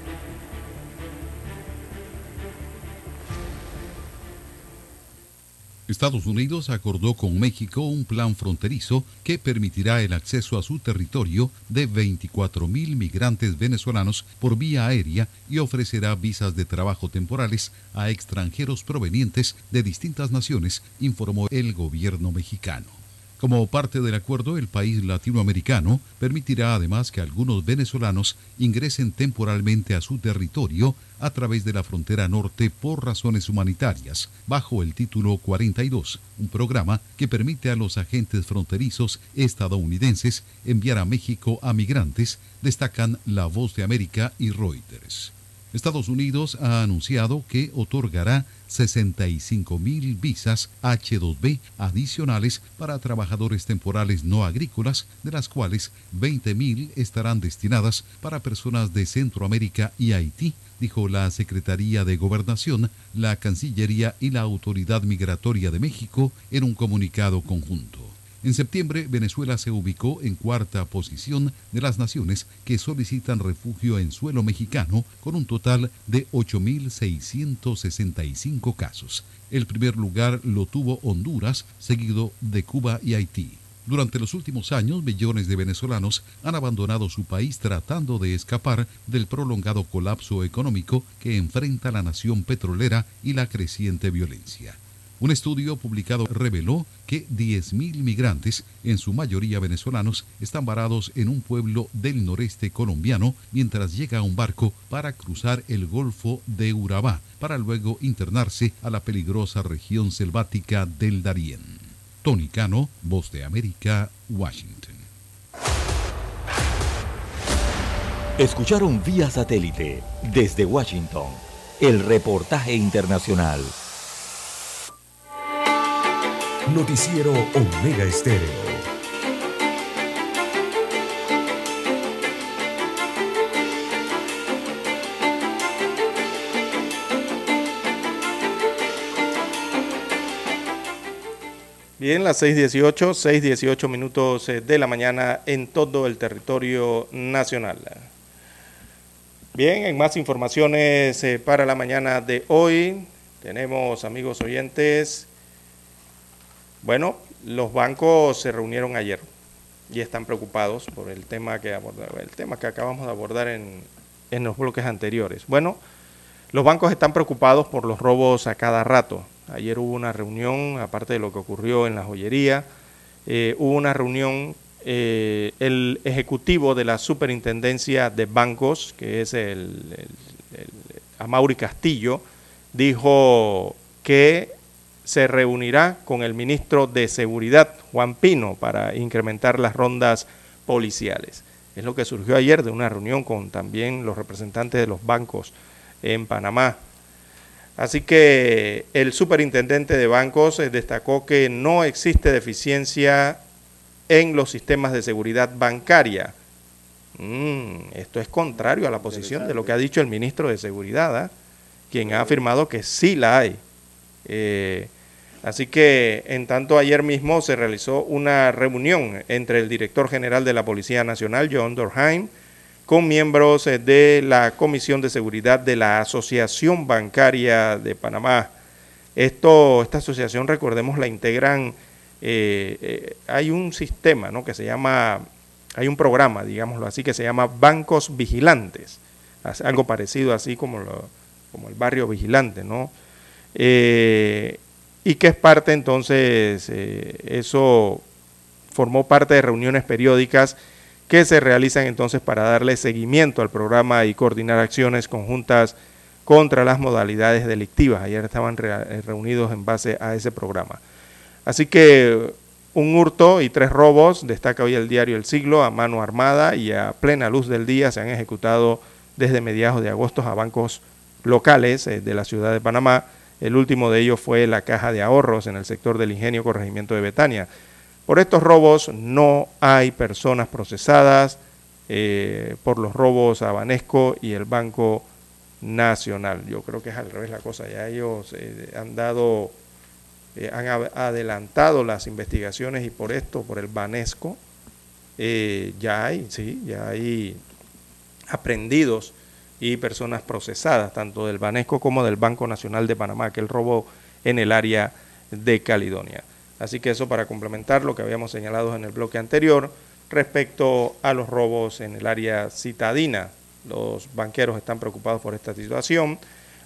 Estados Unidos acordó con México un plan fronterizo que permitirá el acceso a su territorio de 24.000 migrantes venezolanos por vía aérea y ofrecerá visas de trabajo temporales a extranjeros provenientes de distintas naciones, informó el gobierno mexicano. Como parte del acuerdo, el país latinoamericano permitirá además que algunos venezolanos ingresen temporalmente a su territorio a través de la frontera norte por razones humanitarias, bajo el título 42, un programa que permite a los agentes fronterizos estadounidenses enviar a México a migrantes, destacan La Voz de América y Reuters. Estados Unidos ha anunciado que otorgará 65 mil visas H2B adicionales para trabajadores temporales no agrícolas, de las cuales 20 mil estarán destinadas para personas de Centroamérica y Haití, dijo la Secretaría de Gobernación, la Cancillería y la Autoridad Migratoria de México en un comunicado conjunto. En septiembre, Venezuela se ubicó en cuarta posición de las naciones que solicitan refugio en suelo mexicano, con un total de 8.665 casos. El primer lugar lo tuvo Honduras, seguido de Cuba y Haití. Durante los últimos años, millones de venezolanos han abandonado su país tratando de escapar del prolongado colapso económico que enfrenta la nación petrolera y la creciente violencia. Un estudio publicado reveló que 10.000 migrantes, en su mayoría venezolanos, están varados en un pueblo del noreste colombiano mientras llega un barco para cruzar el Golfo de Urabá, para luego internarse a la peligrosa región selvática del Darién. Tony Cano, Voz de América, Washington. Escucharon vía satélite desde Washington el reportaje internacional. Noticiero Omega Estéreo. Bien, las 6.18, 6.18 minutos eh, de la mañana en todo el territorio nacional. Bien, en más informaciones eh, para la mañana de hoy, tenemos amigos oyentes bueno, los bancos se reunieron ayer y están preocupados por el tema que, el tema que acabamos de abordar en, en los bloques anteriores. Bueno, los bancos están preocupados por los robos a cada rato. Ayer hubo una reunión, aparte de lo que ocurrió en la joyería, eh, hubo una reunión, eh, el ejecutivo de la superintendencia de bancos, que es el, el, Amauri Castillo, dijo que se reunirá con el ministro de Seguridad, Juan Pino, para incrementar las rondas policiales. Es lo que surgió ayer de una reunión con también los representantes de los bancos en Panamá. Así que el superintendente de bancos eh, destacó que no existe deficiencia en los sistemas de seguridad bancaria. Mm, esto es contrario a la posición de lo que ha dicho el ministro de Seguridad, ¿ah? quien ha afirmado que sí la hay. Eh, así que en tanto ayer mismo se realizó una reunión entre el director general de la Policía Nacional, John Dorheim, con miembros eh, de la Comisión de Seguridad de la Asociación Bancaria de Panamá. Esta asociación, recordemos, la integran, eh, hay un sistema ¿no? que se llama, hay un programa, digámoslo así, que se llama Bancos Vigilantes, algo parecido así como, como el barrio vigilante, ¿no? Y que es parte entonces, eso formó parte de reuniones periódicas que se realizan entonces para darle seguimiento al programa y coordinar acciones conjuntas contra las modalidades delictivas. Ayer estaban eh, reunidos en base a ese programa. Así que un hurto y tres robos, destaca hoy el diario El Siglo, a mano armada y a plena luz del día se han ejecutado desde mediados de agosto a bancos locales eh, de la ciudad de Panamá. El último de ellos fue la caja de ahorros en el sector del ingenio corregimiento de Betania. Por estos robos no hay personas procesadas eh, por los robos a Banesco y el Banco Nacional. Yo creo que es al revés la cosa. Ya ellos eh, han dado, eh, han adelantado las investigaciones y por esto, por el Banesco, ya hay, sí, ya hay aprendidos y personas procesadas, tanto del Banesco como del Banco Nacional de Panamá, que el robo en el área de Caledonia. Así que eso para complementar lo que habíamos señalado en el bloque anterior respecto a los robos en el área citadina. Los banqueros están preocupados por esta situación,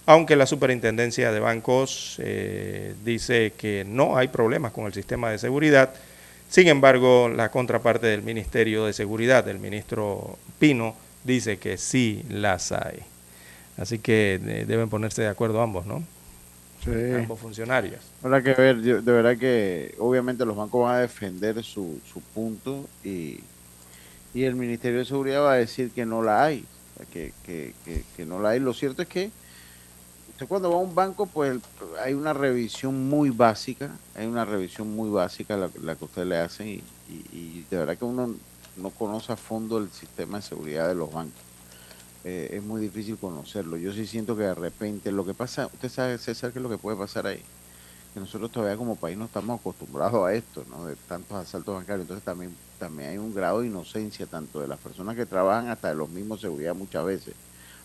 aunque la superintendencia de bancos eh, dice que no hay problemas con el sistema de seguridad. Sin embargo, la contraparte del Ministerio de Seguridad, el ministro Pino, dice que sí las hay. Así que eh, deben ponerse de acuerdo ambos, ¿no? ambos funcionarios. Habrá que ver, de verdad que obviamente los bancos van a defender su, su punto y, y el Ministerio de Seguridad va a decir que no la hay, que, que, que, no la hay. Lo cierto es que usted cuando va a un banco, pues hay una revisión muy básica, hay una revisión muy básica la, la que usted le hacen y, y de verdad que uno no conoce a fondo el sistema de seguridad de los bancos. Eh, es muy difícil conocerlo. Yo sí siento que de repente lo que pasa, usted sabe, César, qué es lo que puede pasar ahí. Que nosotros todavía como país no estamos acostumbrados a esto, ¿no? De tantos asaltos bancarios. Entonces también, también hay un grado de inocencia, tanto de las personas que trabajan hasta de los mismos seguridad muchas veces.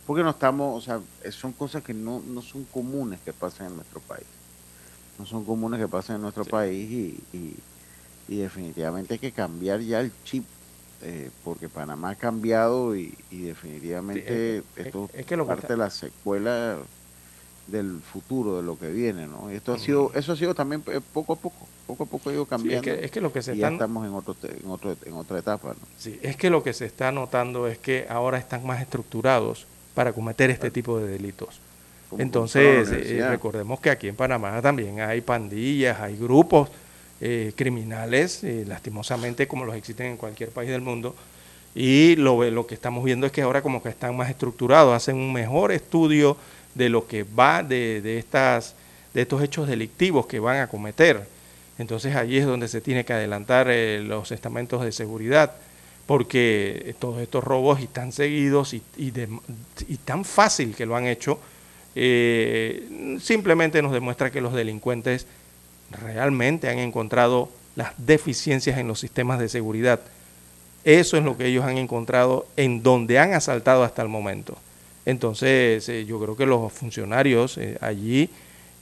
Porque no estamos, o sea, son cosas que no, no son comunes que pasan en nuestro país. No son comunes que pasan en nuestro país y, y definitivamente hay que cambiar ya el chip eh, porque Panamá ha cambiado y, definitivamente esto es, que parte de la secuela del futuro de lo que viene, ¿no? Esto ha sido, eso ha sido también eh, poco a poco, poco a poco ha ido cambiando. es, que, lo que se y ya estamos en otro, en otro, en otra etapa, ¿no? Sí, es que lo que se está notando es que ahora están más estructurados para cometer este tipo de delitos. Entonces, eh, recordemos que aquí en Panamá también hay pandillas, hay grupos eh, criminales, eh, lastimosamente como los existen en cualquier país del mundo. Y lo, lo que estamos viendo es que ahora como que están más estructurados, hacen un mejor estudio de lo que va de, de, estas, de estos hechos delictivos que van a cometer. Entonces allí es donde se tiene que adelantar eh, los estamentos de seguridad, porque todos estos robos y tan seguidos y, y, y tan fácil que lo han hecho, simplemente nos demuestra que los delincuentes realmente han encontrado las deficiencias en los sistemas de seguridad. Eso es lo que ellos han encontrado en donde han asaltado hasta el momento. Entonces, eh, yo creo que los funcionarios eh, allí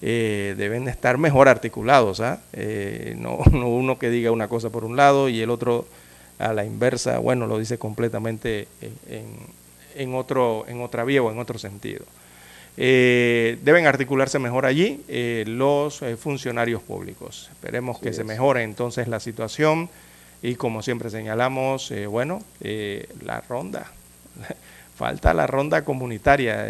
eh, deben estar mejor articulados, ¿ah? [LAUGHS] no, uno que diga una cosa por un lado y el otro a la inversa, bueno, lo dice completamente en, en, otro, en otra vía o en otro sentido. Deben articularse mejor allí los funcionarios públicos. Esperemos que se mejore entonces la situación y como siempre señalamos, bueno, la ronda, [LAUGHS] falta la ronda comunitaria,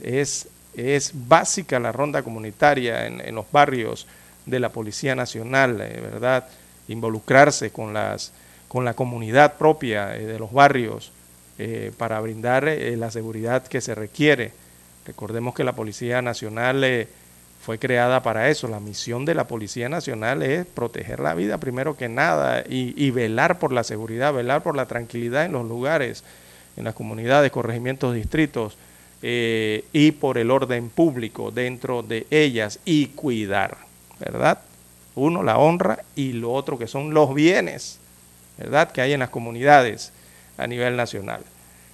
es es básica la ronda comunitaria en, los barrios de la Policía Nacional, eh, ¿verdad? Involucrarse con, las, con la comunidad propia eh, de los barrios eh, para brindar la seguridad que se requiere. Recordemos que la Policía Nacional fue creada para eso. La misión de la Policía Nacional es proteger la vida primero que nada y, y velar por la seguridad, velar por la tranquilidad en los lugares, en las comunidades, corregimientos, distritos eh, y por el orden público dentro de ellas y cuidar, ¿verdad? Uno, la honra y lo otro que son los bienes, ¿verdad? Que hay en las comunidades a nivel nacional.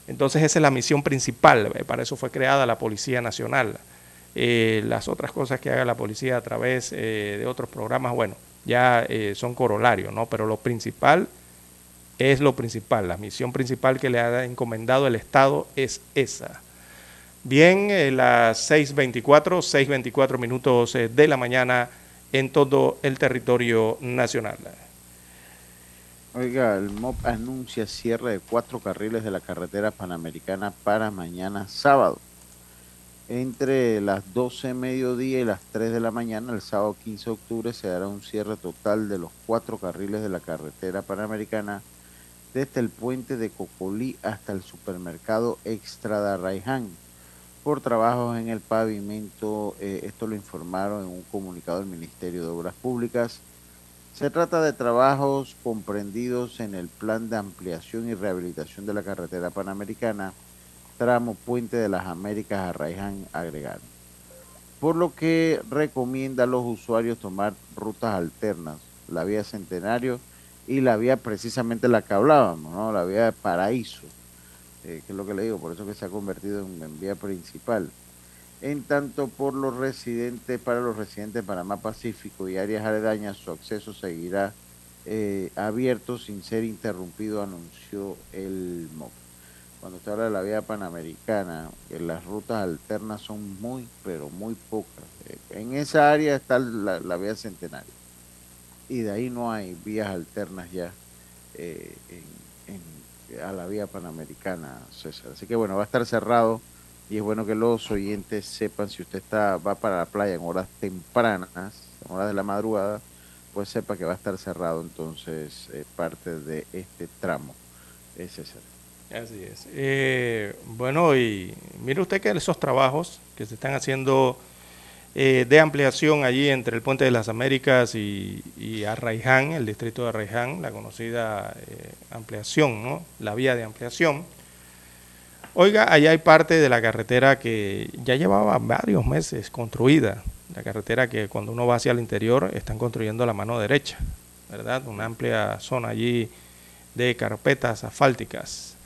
Entonces esa es la misión principal, eh, para eso fue creada la Policía Nacional. Eh, las otras cosas que haga la policía a través de otros programas, bueno, ya son corolarios, ¿no? Pero lo principal es lo principal, la misión principal que le ha encomendado el Estado es esa Bien, eh, las 6.24, 6.24 minutos eh, de la mañana en todo el territorio nacional. Oiga, el MOP anuncia cierre de cuatro carriles de la carretera panamericana para mañana sábado. Entre las 12 mediodía y las 3 de la mañana, el sábado 15 de octubre, se dará un cierre total de los cuatro carriles de la carretera panamericana desde el puente de Cocolí hasta el supermercado Extra de Arraiján por trabajos en el pavimento. Eh, esto lo informaron en un comunicado del Ministerio de Obras Públicas. Se trata de trabajos comprendidos en el plan de ampliación y rehabilitación de la carretera panamericana, tramo Puente de las Américas a Raiján agregado. Por lo que recomienda a los usuarios tomar rutas alternas, la vía Centenario y la vía precisamente la que hablábamos, ¿no? la vía de Paraíso eh, que es lo que le digo, por eso que se ha convertido en, vía principal. En tanto por los residentes, para los residentes de Panamá Pacífico y áreas aledañas, su acceso seguirá eh, abierto sin ser interrumpido, anunció el MOC. Cuando se habla de la vía panamericana, que las rutas alternas son muy, pero muy pocas. Eh, en esa área está la, vía centenaria. Y de ahí no hay vías alternas ya en, a la vía panamericana, César. Así que bueno, va a estar cerrado y es bueno que los oyentes sepan si usted está va para la playa en horas tempranas, en horas de la madrugada, pues sepa que va a estar cerrado entonces eh, parte de este tramo. Es César. Así es. Eh, bueno, y mire usted que esos trabajos que se están haciendo eh, de ampliación allí entre el Puente de las Américas y, y Arraiján, el distrito de Arraiján, la conocida ampliación, ¿no? la vía de ampliación. Oiga, allá hay parte de la carretera que ya llevaba varios meses construida, la carretera que cuando uno va hacia el interior están construyendo la mano derecha, ¿verdad? Una amplia zona allí de carpetas asfálticas.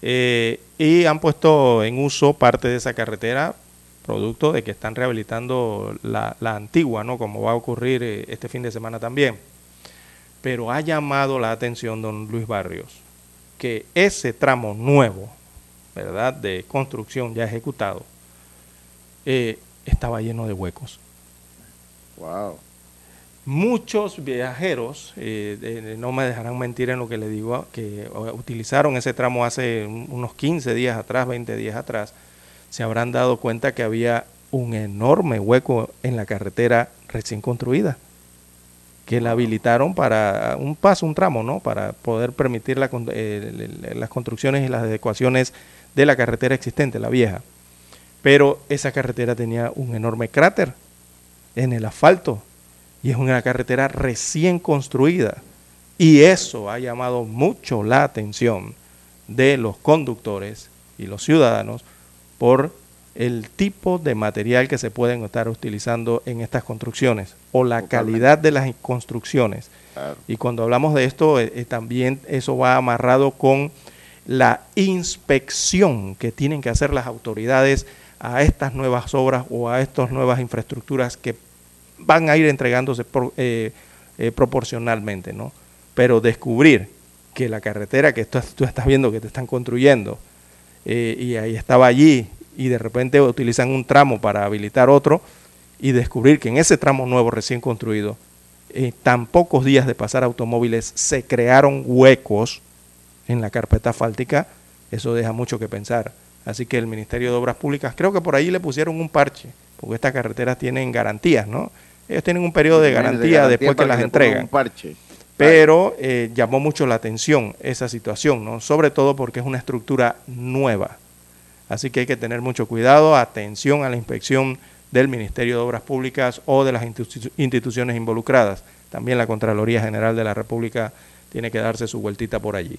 Eh, y han puesto en uso parte de esa carretera producto de que están rehabilitando la, antigua, ¿no? Como va a ocurrir eh, este fin de semana también. Pero ha llamado la atención don Luis Barrios que ese tramo nuevo, ¿verdad? De construcción ya ejecutado, eh, estaba lleno de huecos. Wow. Muchos viajeros, eh, no me dejarán mentir en lo que le digo, que utilizaron ese tramo hace unos 15 días atrás, 20 días atrás, se habrán dado cuenta que había un enorme hueco en la carretera recién construida, que la habilitaron para un paso, un tramo, ¿no? Para poder permitir eh, las construcciones y las adecuaciones de la carretera existente, la vieja. Pero esa carretera tenía un enorme cráter en el asfalto y es una carretera recién construida. Y eso ha llamado mucho la atención de los conductores y los ciudadanos por el tipo de material que se pueden estar utilizando en estas construcciones o la calidad de las construcciones. Y cuando hablamos de esto, eh, eh, también eso va amarrado con la inspección que tienen que hacer las autoridades a estas nuevas obras o a estas nuevas infraestructuras que van a ir entregándose eh, eh, proporcionalmente, ¿no? Pero descubrir que la carretera que tú, estás viendo que te están construyendo eh, y ahí estaba allí y de repente utilizan un tramo para habilitar otro y descubrir que en ese tramo nuevo recién construido, en tan pocos días de pasar automóviles se crearon huecos en la carpeta asfáltica, eso deja mucho que pensar. Así que el Ministerio de Obras Públicas, creo que por ahí le pusieron un parche, porque estas carreteras tienen garantías, ¿no? Ellos tienen un periodo de garantía, después que las entregan. Pero eh, llamó mucho la atención esa situación, ¿no? Sobre todo porque es una estructura nueva. Así que hay que tener mucho cuidado, atención a la inspección del Ministerio de Obras Públicas o de las instituciones involucradas. También la Contraloría General de la República tiene que darse su vueltita por allí.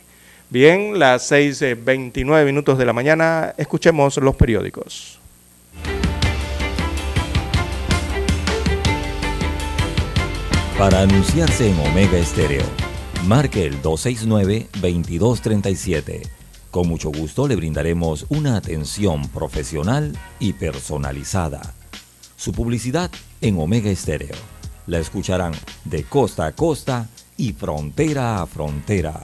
Bien, las 6.29 minutos de la mañana, escuchemos los periódicos. Para anunciarse en Omega Estéreo, marque el 269-2237. Con mucho gusto le brindaremos una atención profesional y personalizada. Su publicidad en Omega Estéreo. La escucharán de costa a costa y frontera a frontera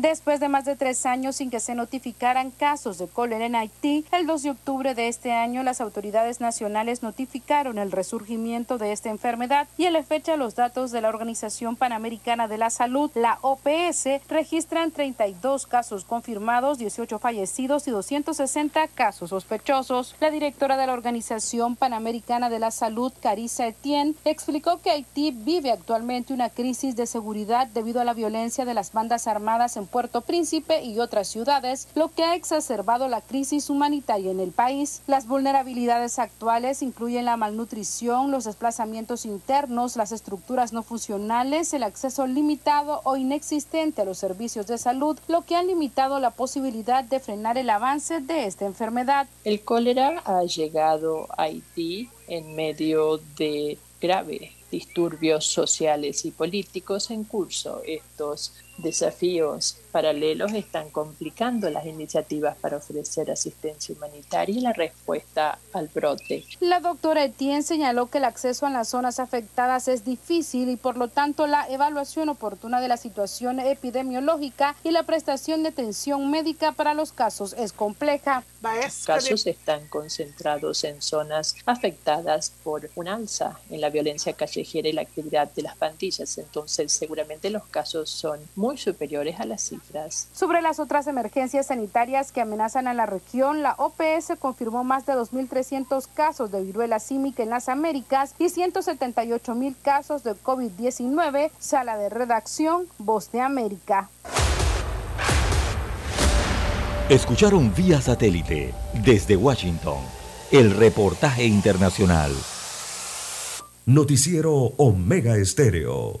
Después de más de tres años sin que se notificaran casos de cólera en Haití, el 2 de octubre de este año las autoridades nacionales notificaron el resurgimiento de esta enfermedad y a la fecha los datos de la Organización Panamericana de la Salud, la OPS, registran 32 casos confirmados, 18 fallecidos y 260 casos sospechosos. La directora de la Organización Panamericana de la Salud, Carissa Etienne, explicó que Haití vive actualmente una crisis de seguridad debido a la violencia de las bandas armadas en Puerto Príncipe y otras ciudades, lo que ha exacerbado la crisis humanitaria en el país. Las vulnerabilidades actuales incluyen la malnutrición, los desplazamientos internos, las estructuras no funcionales, el acceso limitado o inexistente a los servicios de salud, lo que ha limitado la posibilidad de frenar el avance de esta enfermedad. El cólera ha llegado a Haití en medio de grave disturbios sociales y políticos en curso. Estos desafíos paralelos están complicando las iniciativas para ofrecer asistencia humanitaria y la respuesta al brote. La doctora Etienne señaló que el acceso a las zonas afectadas es difícil y por lo tanto la evaluación oportuna de la situación epidemiológica y la prestación de atención médica para los casos es compleja. Los casos están concentrados en zonas afectadas por un alza en la violencia callejera y la actividad de las pandillas, entonces seguramente los casos son muy superiores a las cifras. Sobre las otras emergencias sanitarias que amenazan a la región, la OPS confirmó más de 2.300 casos de viruela símica en las Américas y 178.000 casos de COVID-19. Sala de redacción, Voz de América. Escucharon vía satélite desde Washington el reportaje internacional. Noticiero Omega Estéreo.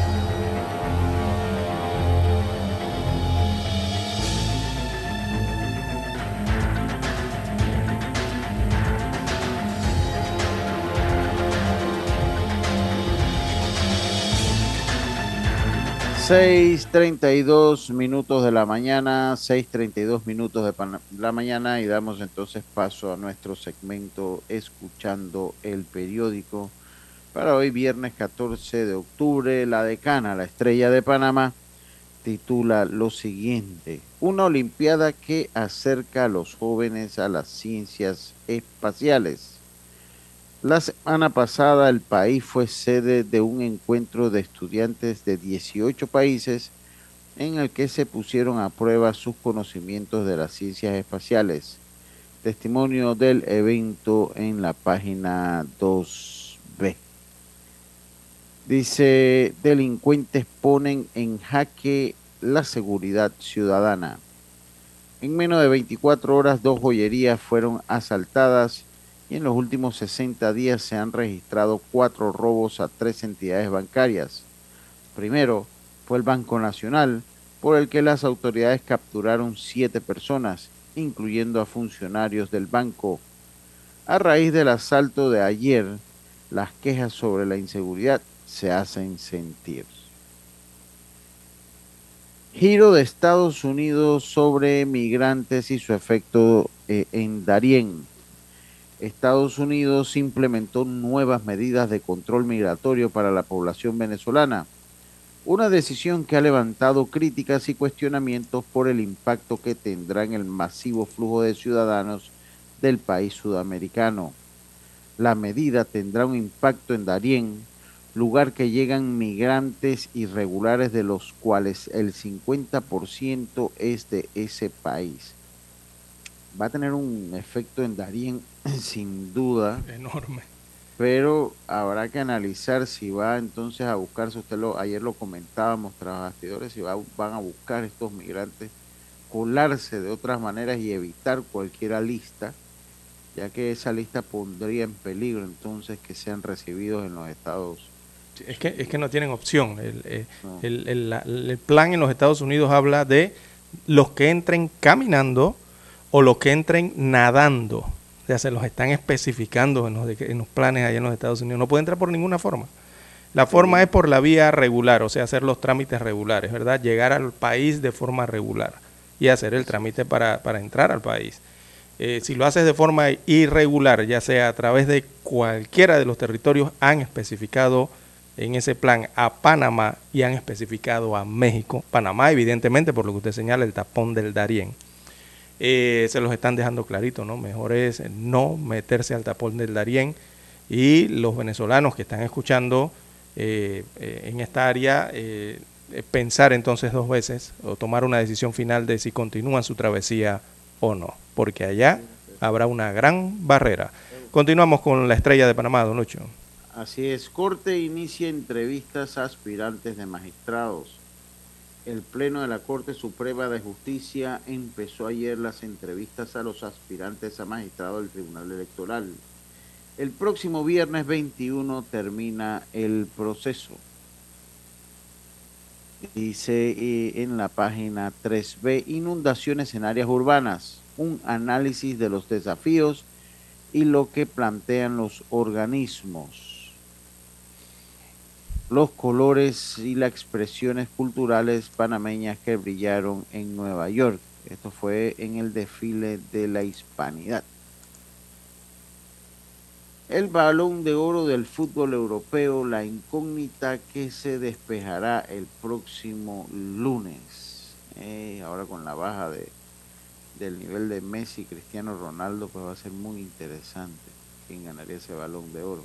6.32 minutos de la mañana, 6.32 minutos de la mañana y damos entonces paso a nuestro segmento Escuchando el periódico. Para hoy viernes 14 de octubre, la decana, la estrella de Panamá, titula lo siguiente, una Olimpiada que acerca a los jóvenes a las ciencias espaciales. La semana pasada el país fue sede de un encuentro de estudiantes de 18 países en el que se pusieron a prueba sus conocimientos de las ciencias espaciales. Testimonio del evento en la página 2B. Dice, delincuentes ponen en jaque la seguridad ciudadana. En menos de 24 horas, dos joyerías fueron asaltadas y en los últimos 60 días se han registrado cuatro robos a tres entidades bancarias. Primero fue el Banco Nacional, por el que las autoridades capturaron siete personas, incluyendo a funcionarios del banco. A raíz del asalto de ayer, las quejas sobre la inseguridad se hacen sentir. Giro de Estados Unidos sobre migrantes y su efecto eh, en Darién. Estados Unidos implementó nuevas medidas de control migratorio para la población venezolana, una decisión que ha levantado críticas y cuestionamientos por el impacto que tendrá en el masivo flujo de ciudadanos del país sudamericano. La medida tendrá un impacto en Darién, lugar que llegan migrantes irregulares de los cuales el 50% es de ese país va a tener un efecto en Darien [CLEARS THROAT] sin duda. Enorme. Pero habrá que analizar si va entonces a buscar, si usted lo, ayer lo comentábamos tras si va, van a buscar estos migrantes colarse de otras maneras y evitar cualquier lista, ya que esa lista pondría en peligro entonces que sean recibidos en los Estados es que, es que no tienen opción. El, eh, el, el, el, plan en los Estados Unidos habla de los que entren caminando o los que entren nadando. ya se los están especificando en los, en los planes allá en los Estados Unidos. No puede entrar por ninguna forma. La forma es por la vía regular, o sea, hacer los trámites regulares, ¿verdad? Llegar al país de forma regular y hacer el trámite para, para entrar al país. Eh, si lo haces de forma irregular, ya sea a través de cualquiera de los territorios, han especificado en ese plan a Panamá y han especificado a México. Panamá, evidentemente, por lo que usted señala, el tapón del Darién. Eh, se los están dejando clarito, ¿no? Mejor es no meterse al tapón del Darién y los venezolanos que están escuchando eh, eh, en esta área pensar entonces dos veces o tomar una decisión final de si continúan su travesía o no, porque allá habrá una gran barrera. Continuamos con la estrella de Panamá, don Lucho. Así es, Corte inicia entrevistas a aspirantes de magistrados. El Pleno de la Corte Suprema de Justicia empezó ayer las entrevistas a los aspirantes a magistrado del Tribunal Electoral. El próximo viernes 21 termina el proceso. Dice eh, en la página 3B, inundaciones en áreas urbanas, un análisis de los desafíos y lo que plantean los organismos los colores y las expresiones culturales panameñas que brillaron en Nueva York. Esto fue en el desfile de la hispanidad. El balón de oro del fútbol europeo, la incógnita que se despejará el próximo lunes. Eh, ahora con la baja de, del nivel de Messi Cristiano Ronaldo, pues va a ser muy interesante quién ganaría ese balón de oro.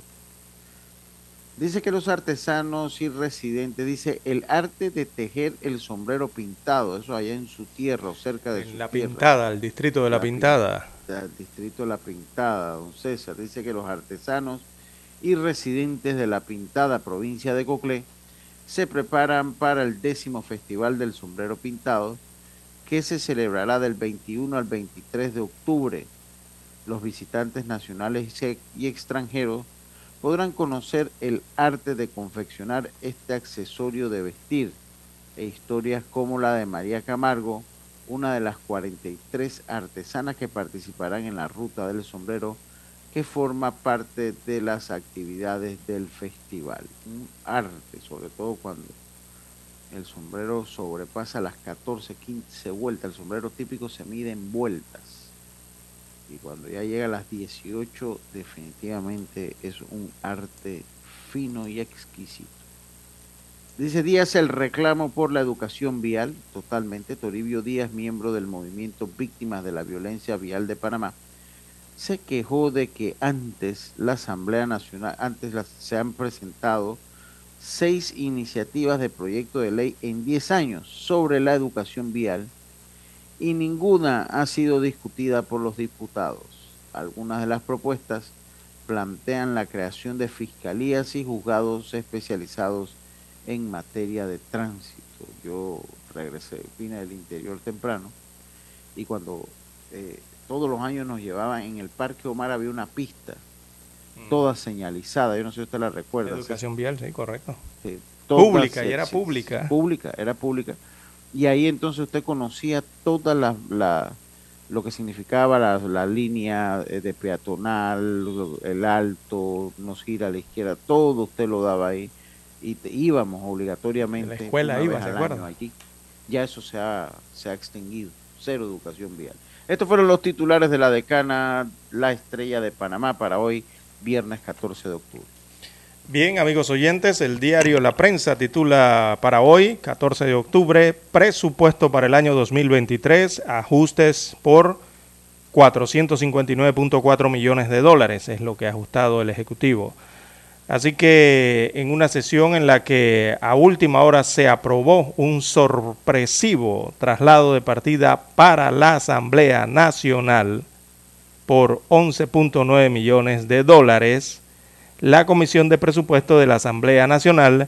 Dice que los artesanos y residentes, dice el arte de tejer el sombrero pintado, eso allá en su tierra, cerca de en La Pintada, el distrito de La, Pintada. El distrito de La Pintada, don César. Dice que los artesanos y residentes de La Pintada, provincia de Coclé, se preparan para el décimo Festival del Sombrero Pintado, que se celebrará del 21 al 23 de octubre. Los visitantes nacionales y extranjeros podrán conocer el arte de confeccionar este accesorio de vestir e historias como la de María Camargo, una de las 43 artesanas que participarán en la ruta del sombrero que forma parte de las actividades del festival. Un arte, sobre todo cuando el sombrero sobrepasa las 14, 15 vueltas. El sombrero típico se mide en vueltas y cuando ya llega a las 18 definitivamente es un arte fino y exquisito. Dice Díaz el reclamo por la educación vial, totalmente. Toribio Díaz, miembro del movimiento Víctimas de la Violencia Vial de Panamá, se quejó de que antes la Asamblea Nacional, antes se han presentado seis iniciativas de proyecto de ley en 10 años sobre la educación vial y ninguna ha sido discutida por los diputados. Algunas de las propuestas plantean la creación de fiscalías y juzgados especializados en materia de tránsito. Yo regresé, vine del interior temprano y cuando eh, todos los años nos llevaban en el Parque Omar había una pista mm. toda señalizada, yo no sé si usted la recuerda. Educación vial, sí, correcto. pública, y era pública. Pública, era pública. Y ahí entonces usted conocía toda la, la lo que significaba la, la, línea de peatonal, el alto, nos gira a la izquierda, todo usted lo daba ahí y íbamos obligatoriamente. la escuela iba, ¿se Aquí. Ya eso se ha, se ha extinguido, cero educación vial. Estos fueron los titulares de la decana La Estrella de Panamá para hoy, viernes 14 de octubre. Bien, amigos oyentes, el diario La Prensa titula para hoy, 14 de octubre, presupuesto para el año 2023, ajustes por 459.4 millones de dólares, es lo que ha ajustado el Ejecutivo. Así que en una sesión en la que a última hora se aprobó un sorpresivo traslado de partida para la Asamblea Nacional por 11.9 millones de dólares, la Comisión de Presupuesto de la Asamblea Nacional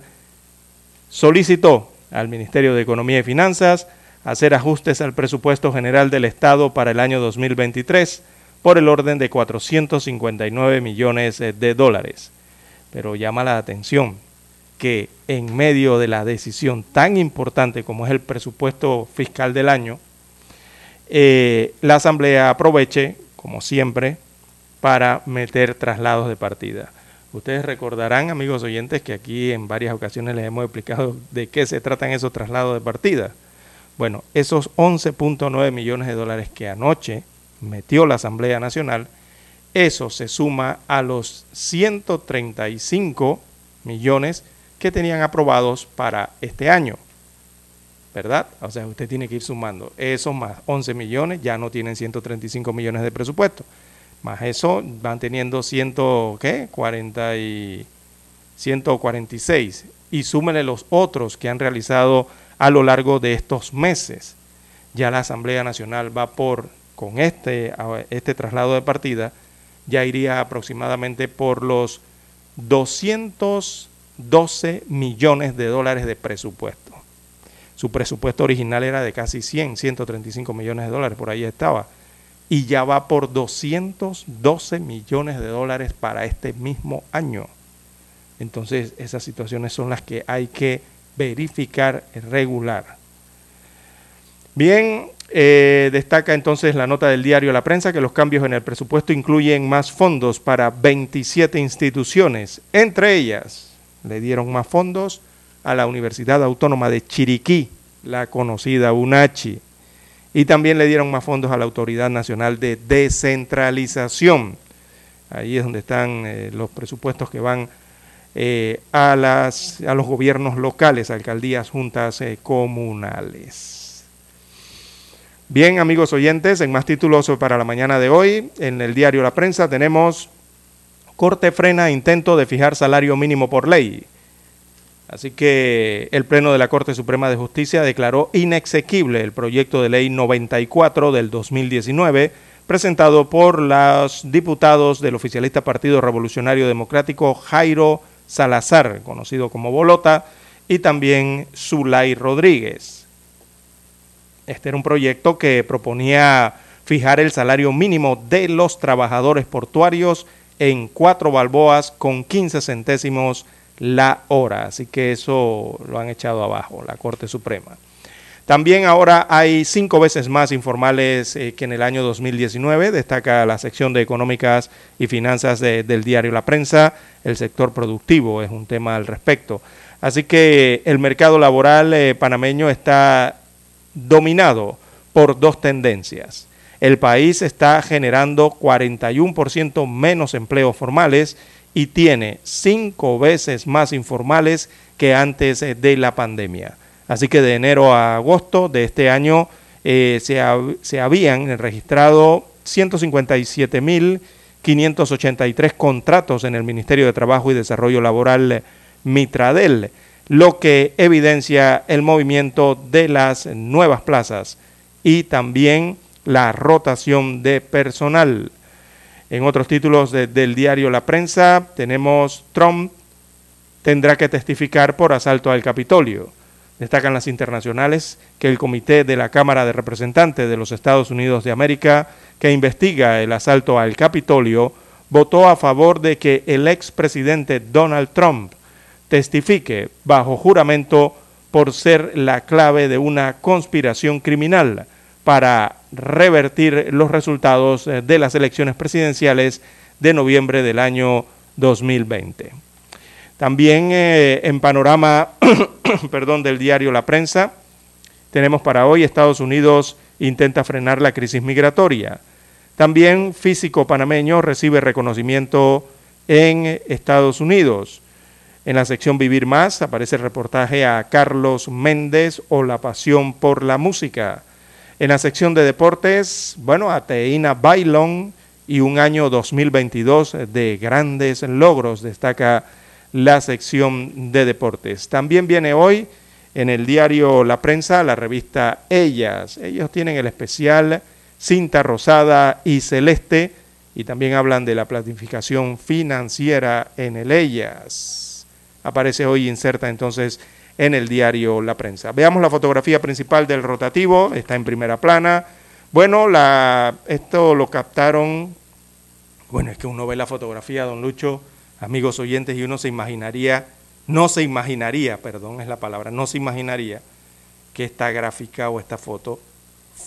solicitó al Ministerio de Economía y Finanzas hacer ajustes al presupuesto general del Estado para el año 2023 por el orden de 459 millones de dólares pero llama la atención que en medio de la decisión tan importante como es el presupuesto fiscal del año, eh, la Asamblea aproveche, como siempre, para meter traslados de partida. Ustedes recordarán, amigos oyentes, que aquí en varias ocasiones les hemos explicado de qué se tratan esos traslados de partida. Bueno, esos 11.9 millones de dólares que anoche metió la Asamblea Nacional eso se suma a los 135 millones que tenían aprobados para este año. ¿Verdad? O sea, usted tiene que ir sumando. Esos más 11 millones ya no tienen 135 millones de presupuesto. Más eso van teniendo 100, ¿qué? 40 y 146. Y súmele los otros que han realizado a lo largo de estos meses. Ya la Asamblea Nacional va por, con este, este traslado de partida, ya iría aproximadamente por los 212 millones de dólares de presupuesto. Su presupuesto original era de casi 100, 135 millones de dólares, por ahí estaba. Y ya va por 212 millones de dólares para este mismo año. Entonces, esas situaciones son las que hay que verificar regular. Bien, eh, destaca entonces la nota del diario La Prensa que los cambios en el presupuesto incluyen más fondos para 27 instituciones. Entre ellas, le dieron más fondos a la Universidad Autónoma de Chiriquí, la conocida UNACHI. Y también le dieron más fondos a la Autoridad Nacional de Descentralización. Ahí es donde están eh, los presupuestos que van eh, a, los gobiernos locales, alcaldías, juntas comunales. Bien, amigos oyentes, en más títulos para la mañana de hoy, en el diario La Prensa tenemos Corte frena intento de fijar salario mínimo por ley. Así que el Pleno de la Corte Suprema de Justicia declaró inexequible el proyecto de ley 94 del 2019 presentado por los diputados del oficialista Partido Revolucionario Democrático Jairo Salazar, conocido como Bolota, y también Zulay Rodríguez. Este era un proyecto que proponía fijar el salario mínimo de los trabajadores portuarios en cuatro balboas con 15 centésimos la hora. Así que eso lo han echado abajo la Corte Suprema. También ahora hay cinco veces más informales eh, que en el año 2019, destaca la sección de económicas y finanzas del diario La Prensa. El sector productivo es un tema al respecto. Así que el mercado laboral eh, panameño está dominado por dos tendencias. El país está generando 41% menos empleos formales y tiene cinco veces más informales que antes de la pandemia. Así que de enero a agosto de este año eh, se, se habían registrado 157.583 contratos en el Ministerio de Trabajo y Desarrollo Laboral Mitradel, lo que evidencia el movimiento de las nuevas plazas y también la rotación de personal. En otros títulos del diario La Prensa tenemos Trump tendrá que testificar por asalto al Capitolio. Destacan las internacionales que el Comité de la Cámara de Representantes de los Estados Unidos de América, que investiga el asalto al Capitolio, votó a favor de que el expresidente Donald Trump testifique bajo juramento por ser la clave de una conspiración criminal para revertir los resultados eh, de las elecciones presidenciales de noviembre del año 2020. También eh, en panorama [COUGHS] perdón, del diario La Prensa, tenemos para hoy Estados Unidos intenta frenar la crisis migratoria. También físico panameño recibe reconocimiento en Estados Unidos. En la sección Vivir Más aparece el reportaje a Carlos Méndez o La Pasión por la Música. En la sección de deportes, bueno, a Teina Bailón y un año 2022 de grandes logros, destaca la sección de deportes. También viene hoy en el diario La Prensa la revista Ellas. Ellos tienen el especial Cinta Rosada y Celeste y también hablan de la planificación financiera en el Ellas. Aparece hoy inserta entonces en el diario La Prensa. Veamos la fotografía principal del rotativo, está en primera plana. Bueno, la, esto lo captaron, bueno, es que uno ve la fotografía, don Lucho, amigos oyentes, y uno se imaginaría, no se imaginaría, perdón, es la palabra, no se imaginaría que esta gráfica o esta foto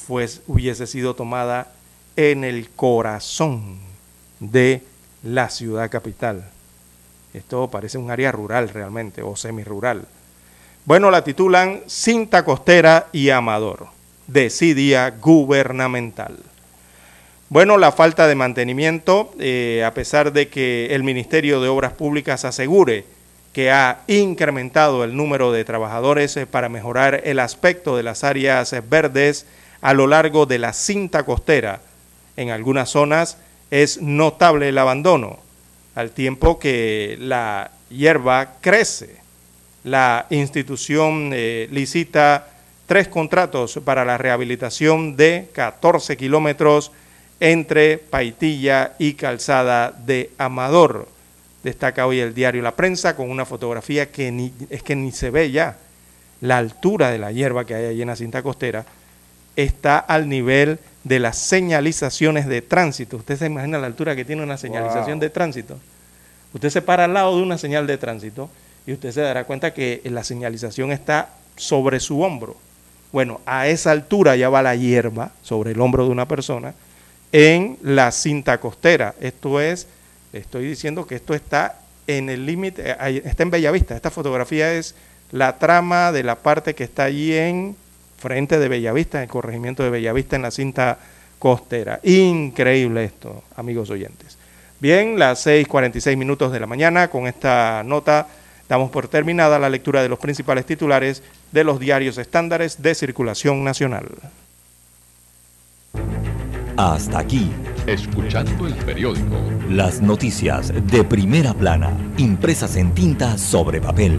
hubiese sido tomada en el corazón de la ciudad capital. Esto parece un área rural realmente, o semirural. Bueno, la titulan Cinta Costera y Amador, desidia gubernamental. Bueno, la falta de mantenimiento, eh, a pesar de que el Ministerio de Obras Públicas asegure que ha incrementado el número de trabajadores eh, para mejorar el aspecto de las áreas verdes a lo largo de la cinta costera. En algunas zonas es notable el abandono, al tiempo que la hierba crece la institución eh, licita tres contratos para la rehabilitación de 14 kilómetros entre Paitilla y Calzada de Amador. Destaca hoy el diario La Prensa con una fotografía que ni, es que ni se ve ya. La altura de la hierba que hay allí en la cinta costera está al nivel de las señalizaciones de tránsito. Usted se imagina la altura que tiene una señalización de tránsito. Usted se para al lado de una señal de tránsito y usted se dará cuenta que la señalización está sobre su hombro. Bueno, a esa altura ya va la hierba sobre el hombro de una persona en la cinta costera. Esto es, estoy diciendo que esto está en el límite, eh, está en Bellavista. Esta fotografía es la trama de la parte que está allí en frente de Bellavista, en el corregimiento de Bellavista en la cinta costera. Increíble esto, amigos oyentes. Bien, las 6:46 minutos de la mañana con esta nota Damos por terminada la lectura de los principales titulares de los diarios estándares de circulación nacional. Hasta aquí. Escuchando el periódico. Las noticias de primera plana, impresas en tinta sobre papel.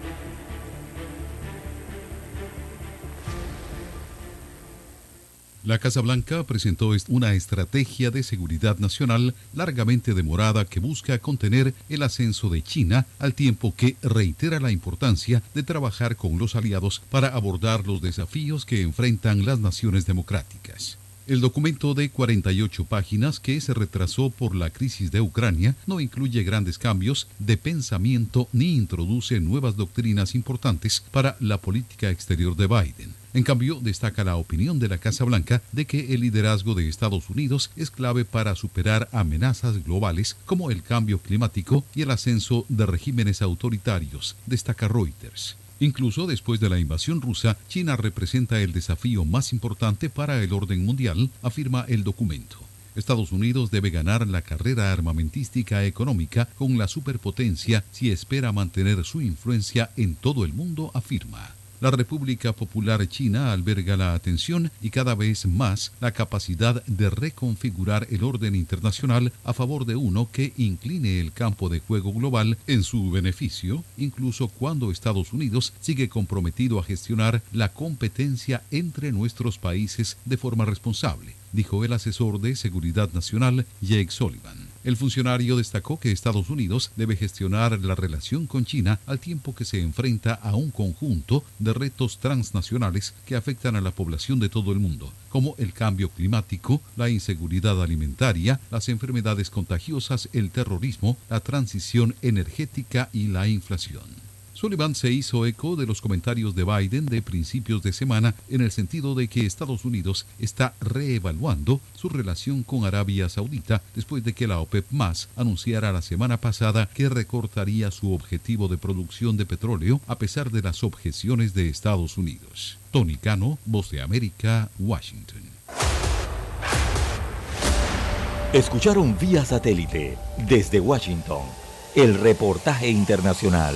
La Casa Blanca presentó una estrategia de seguridad nacional largamente demorada que busca contener el ascenso de China al tiempo que reitera la importancia de trabajar con los aliados para abordar los desafíos que enfrentan las naciones democráticas. El documento de 48 páginas que se retrasó por la crisis de Ucrania no incluye grandes cambios de pensamiento ni introduce nuevas doctrinas importantes para la política exterior de Biden. En cambio, destaca la opinión de la Casa Blanca de que el liderazgo de Estados Unidos es clave para superar amenazas globales como el cambio climático y el ascenso de regímenes autoritarios, destaca Reuters. Incluso después de la invasión rusa, China representa el desafío más importante para el orden mundial, afirma el documento. Estados Unidos debe ganar la carrera armamentística económica con la superpotencia si espera mantener su influencia en todo el mundo, afirma. La República Popular China alberga la atención y cada vez más la capacidad de reconfigurar el orden internacional a favor de uno que incline el campo de juego global en su beneficio, incluso cuando Estados Unidos sigue comprometido a gestionar la competencia entre nuestros países de forma responsable, dijo el asesor de Seguridad Nacional Jake Sullivan. El funcionario destacó que Estados Unidos debe gestionar la relación con China al tiempo que se enfrenta a un conjunto de retos transnacionales que afectan a la población de todo el mundo, como el cambio climático, la inseguridad alimentaria, las enfermedades contagiosas, el terrorismo, la transición energética y la inflación. Sullivan se hizo eco de los comentarios de Biden de principios de semana en el sentido de que Estados Unidos está reevaluando su relación con Arabia Saudita después de que la OPEP más anunciara la semana pasada que recortaría su objetivo de producción de petróleo a pesar de las objeciones de Estados Unidos. Tony Cano, Voz de América, Washington. Escucharon vía satélite desde Washington el reportaje internacional.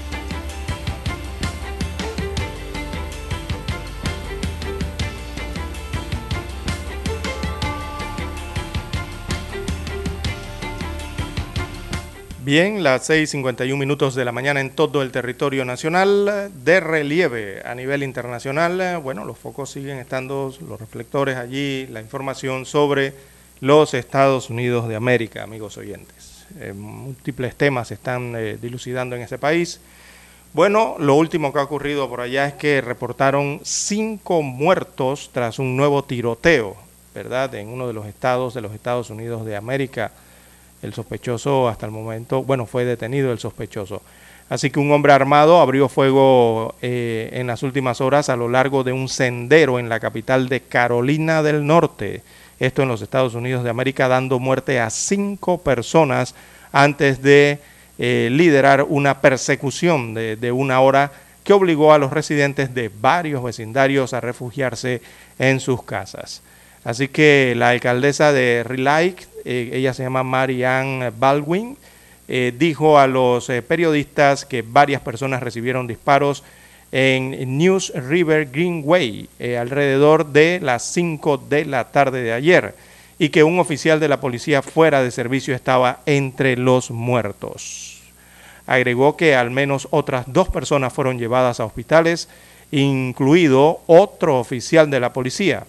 Bien, las 6.51 minutos de la mañana en todo el territorio nacional, de relieve a nivel internacional. Bueno, los focos siguen estando, los reflectores allí, la información sobre los Estados Unidos de América, amigos oyentes. Eh, múltiples temas se están eh, dilucidando en ese país. Bueno, lo último que ha ocurrido por allá es que reportaron cinco muertos tras un nuevo tiroteo, ¿verdad?, en uno de los estados de los Estados Unidos de América el sospechoso hasta el momento, bueno, fue detenido el sospechoso. Así que un hombre armado abrió fuego eh, en las últimas horas a lo largo de un sendero en la capital de Carolina del Norte, esto en los Estados Unidos de América, dando muerte a cinco personas antes de eh, liderar una persecución de, de una hora que obligó a los residentes de varios vecindarios a refugiarse en sus casas. Así que la alcaldesa de Relike, eh, ella se llama Marianne Baldwin, eh, dijo a los eh, periodistas que varias personas recibieron disparos en News River Greenway alrededor de las 5 de la tarde de ayer y que un oficial de la policía fuera de servicio estaba entre los muertos. Agregó que al menos otras dos personas fueron llevadas a hospitales, incluido otro oficial de la policía.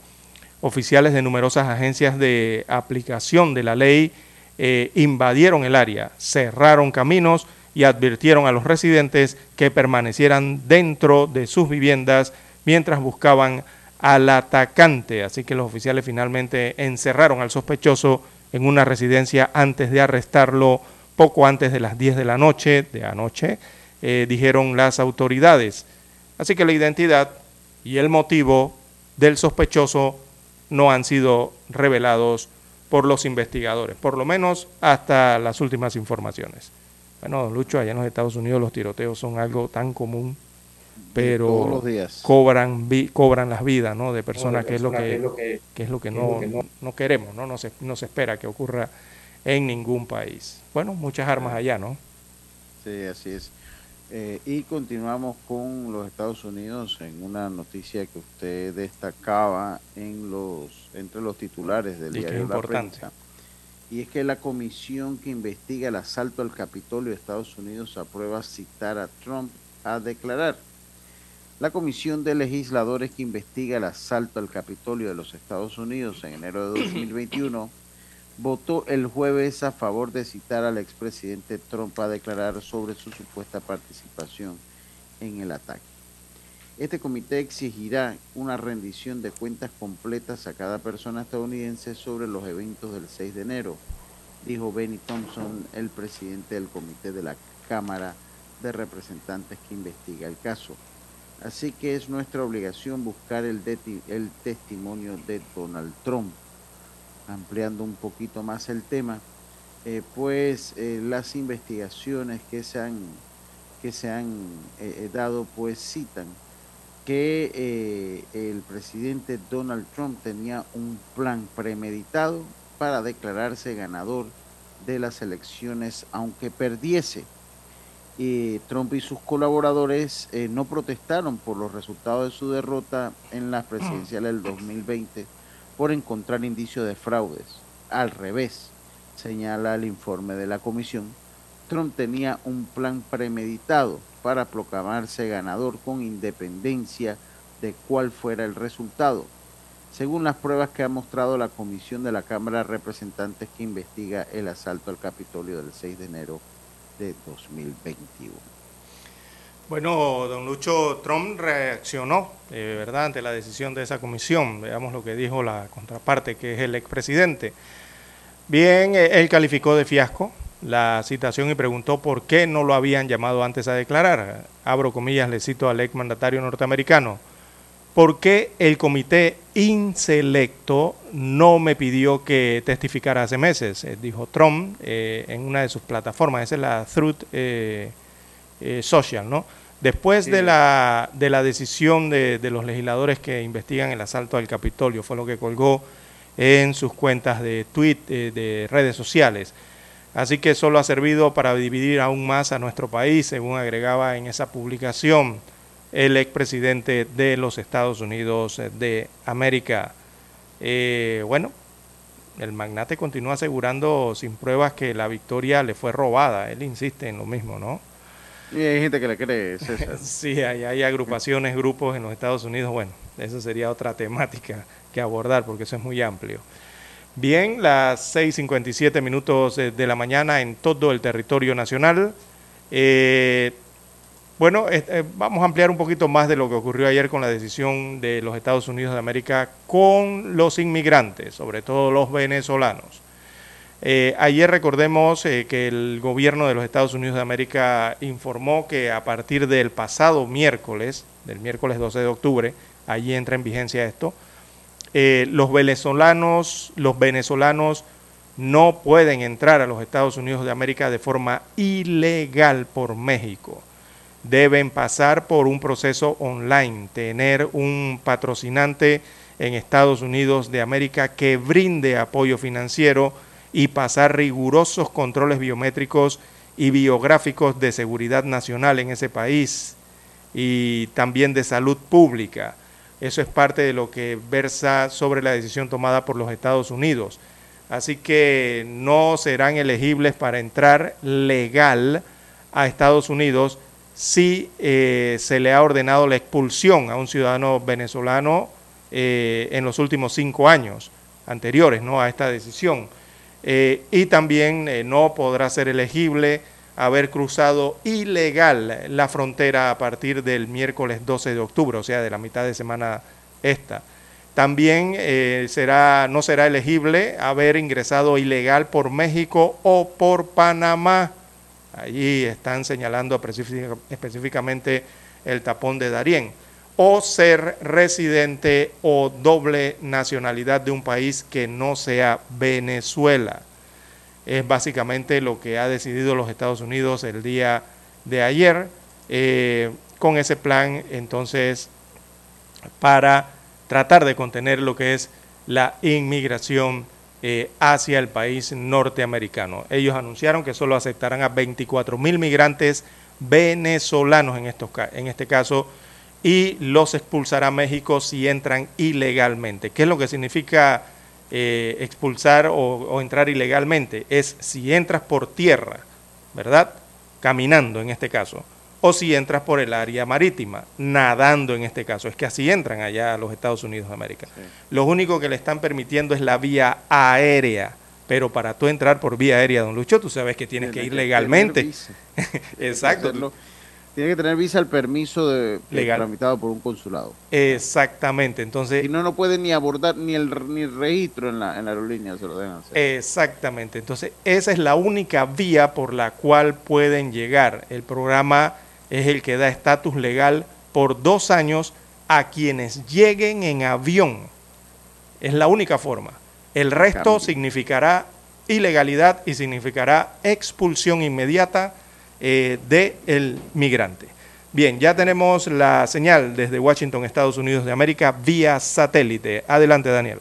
Oficiales de numerosas agencias de aplicación de la ley eh, invadieron el área, cerraron caminos y advirtieron a los residentes que permanecieran dentro de sus viviendas mientras buscaban al atacante. Así que los oficiales finalmente encerraron al sospechoso en una residencia antes de arrestarlo poco antes de las 10 de la noche de anoche, eh, dijeron las autoridades. Así que la identidad y el motivo del sospechoso no han sido revelados por los investigadores, por lo menos hasta las últimas informaciones. Bueno, Lucho, allá en los Estados Unidos los tiroteos son algo tan común, pero cobran cobran las vidas ¿no? de personas, que, es lo que, es lo que, no, no, queremos, ¿no? No, se, no se espera que ocurra en ningún país. Bueno, muchas armas allá, ¿no? Sí, así es. Eh, y continuamos con los Estados Unidos en una noticia que usted destacaba en los entre los titulares del diario La Prensa. Y es que la comisión que investiga el asalto al Capitolio de Estados Unidos aprueba citar a Trump a declarar. La comisión de legisladores que investiga el asalto al Capitolio de los Estados Unidos en enero de [CLEARS THROAT] 2021 votó el jueves a favor de citar al expresidente Trump a declarar sobre su supuesta participación en el ataque. Este comité exigirá una rendición de cuentas completas a cada persona estadounidense sobre los eventos del 6 de enero, dijo Benny Thompson, el presidente del comité de la Cámara de Representantes que investiga el caso. Así que es nuestra obligación buscar el, el testimonio de Donald Trump ampliando un poquito más el tema, eh, pues eh, las investigaciones que se han, que se han eh, dado pues citan que el presidente Donald Trump tenía un plan premeditado para declararse ganador de las elecciones aunque perdiese. Trump y sus colaboradores no protestaron por los resultados de su derrota en las presidenciales del 2020 por encontrar indicios de fraudes. Al revés, señala el informe de la comisión, Trump tenía un plan premeditado para proclamarse ganador con independencia de cuál fuera el resultado, según las pruebas que ha mostrado la comisión de la Cámara de Representantes que investiga el asalto al Capitolio del 6 de enero de 2021. Bueno, don Lucho, Trump reaccionó, eh, ¿verdad?, ante la decisión de esa comisión. Veamos lo que dijo la contraparte, que es el expresidente. Bien, eh, él calificó de fiasco la citación y preguntó por qué no lo habían llamado antes a declarar. Abro comillas, le cito al ex mandatario norteamericano. ¿Por qué el comité inselecto no me pidió que testificara hace meses? Eh, dijo Trump en una de sus plataformas, esa es la Truth Social, ¿no? Después de, la, de la decisión de, los legisladores que investigan el asalto al Capitolio, fue lo que colgó en sus cuentas de tweet, eh, de redes sociales. Así que solo ha servido para dividir aún más a nuestro país, según agregaba en esa publicación el expresidente de los Estados Unidos de América. Eh, bueno, el magnate continúa asegurando sin pruebas que la victoria le fue robada. Él insiste en lo mismo, ¿no? Y hay gente que le cree, [LAUGHS] sí, hay, agrupaciones, grupos en los Estados Unidos. Bueno, eso sería otra temática que abordar porque eso es muy amplio. Bien, las 6.57 minutos de la mañana en todo el territorio nacional. Eh, bueno, eh, vamos a ampliar un poquito más de lo que ocurrió ayer con la decisión de los Estados Unidos de América con los inmigrantes, sobre todo los venezolanos. Eh, ayer recordemos eh, que el gobierno de los Estados Unidos de América informó que a partir del pasado miércoles, del miércoles 12 de octubre, allí entra en vigencia esto, eh, los venezolanos, los venezolanos no pueden entrar a los Estados Unidos de América de forma ilegal por México. Deben pasar por un proceso online, tener un patrocinante en Estados Unidos de América que brinde apoyo financiero y pasar rigurosos controles biométricos y biográficos de seguridad nacional en ese país y también de salud pública. Eso es parte de lo que versa sobre la decisión tomada por los Estados Unidos. Así que no serán elegibles para entrar legal a Estados Unidos si eh, se le ha ordenado la expulsión a un ciudadano venezolano eh, en los últimos cinco años anteriores ¿no? a esta decisión. Eh, y también no podrá ser elegible haber cruzado ilegal la frontera a partir del miércoles 12 de octubre, o sea, de la mitad de semana esta. También será, no será elegible haber ingresado ilegal por México o por Panamá Allí están señalando específicamente el tapón de Darién. O ser residente o doble nacionalidad de un país que no sea Venezuela. Es básicamente lo que ha decidido los Estados Unidos el día de ayer eh, con ese plan entonces para tratar de contener lo que es la inmigración eh, hacia el país norteamericano. Ellos anunciaron que solo aceptarán a 24 mil migrantes venezolanos en, estos, en este caso y los expulsará a México si entran ilegalmente. ¿Qué es lo que significa eh, expulsar o, o, entrar ilegalmente? Es si entras por tierra, ¿verdad? Caminando en este caso o si entras por el área marítima, nadando en este caso. Es que así entran allá a los Estados Unidos de América. Lo único que le están permitiendo es la vía aérea. Pero para tú entrar por vía aérea, don Lucho, tú sabes que tienes que ir legalmente. [LAUGHS] Exacto. Tiene que tener visa el permiso de legal tramitado por un consulado. Exactamente, entonces... Y no, no puede ni abordar ni el, ni registro en la, en la aerolínea, se lo dejan hacer. Exactamente, entonces esa es la única vía por la cual pueden llegar. El programa es el que da estatus legal por dos años a quienes lleguen en avión. Es la única forma. El resto significará ilegalidad y significará expulsión inmediata eh, del migrante. Bien, ya tenemos la señal desde Washington, Estados Unidos de América, vía satélite. Adelante, Daniel.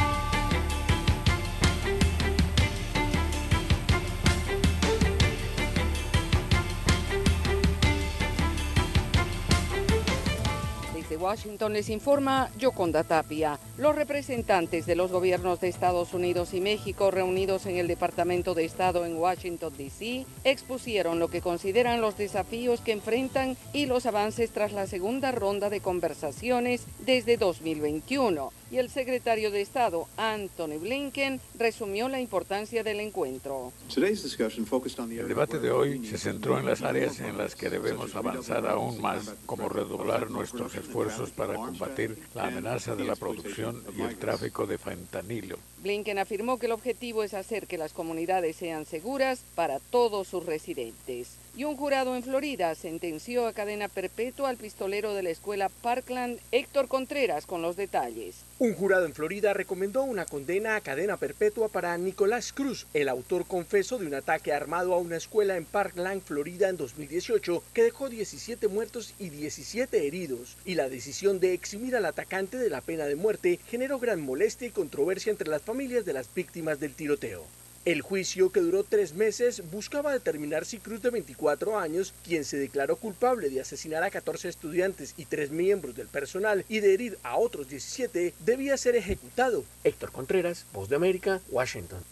Washington les informa Yoconda Tapia. Los representantes de los gobiernos de Estados Unidos y México reunidos en el Departamento de Estado en Washington, D.C., expusieron lo que consideran los desafíos que enfrentan y los avances tras la segunda ronda de conversaciones desde 2021 y el secretario de Estado, Anthony Blinken, resumió la importancia del encuentro. El debate de hoy se centró en las áreas en las que debemos avanzar aún más, como redoblar nuestros esfuerzos para combatir la amenaza de la producción y el tráfico de fentanilo. Blinken afirmó que el objetivo es hacer que las comunidades sean seguras para todos sus residentes y un jurado en Florida sentenció a cadena perpetua al pistolero de la escuela Parkland, Héctor Contreras, con los detalles. Un jurado en Florida recomendó una condena a cadena perpetua para Nicolás Cruz, el autor confeso de un ataque armado a una escuela en Parkland, Florida en 2018, que dejó 17 muertos y 17 heridos. Y la decisión de eximir al atacante de la pena de muerte generó gran molestia y controversia entre las familias de las víctimas del tiroteo. El juicio, que duró tres meses, buscaba determinar si Cruz, de 24 años, quien se declaró culpable de asesinar a 14 estudiantes y tres miembros del personal y de herir a otros 17, debía ser ejecutado. Héctor Contreras, Voz de América, Washington.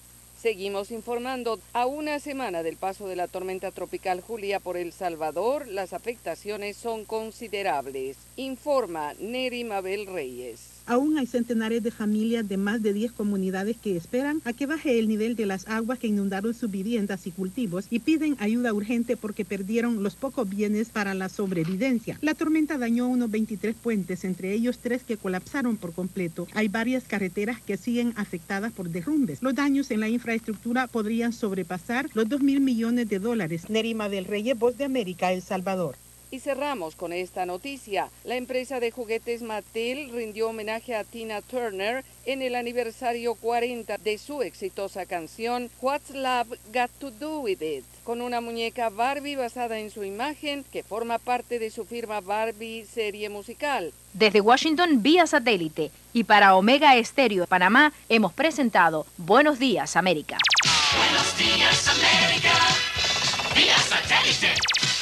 Seguimos informando. A una semana del paso de la tormenta tropical Julia por El Salvador, las afectaciones son considerables. Informa Neri Mabel Reyes. Aún hay centenares de familias de más de 10 comunidades que esperan a que baje el nivel de las aguas que inundaron sus viviendas y cultivos y piden ayuda urgente porque perdieron los pocos bienes para la sobrevivencia. La tormenta dañó unos 23 puentes, entre ellos tres que colapsaron por completo. Hay varias carreteras que siguen afectadas por derrumbes. Los daños en la infraestructura podrían sobrepasar los 2 mil millones de dólares. Nerima del Rey, Voz de América, El Salvador. Y cerramos con esta noticia. La empresa de juguetes Mattel rindió homenaje a Tina Turner en el aniversario 40 de su exitosa canción What's Love Got to Do With It, con una muñeca Barbie basada en su imagen que forma parte de su firma Barbie serie musical. Desde Washington vía satélite y para Omega Estéreo de Panamá hemos presentado Buenos Días América. Buenos días, América. Vía satélite.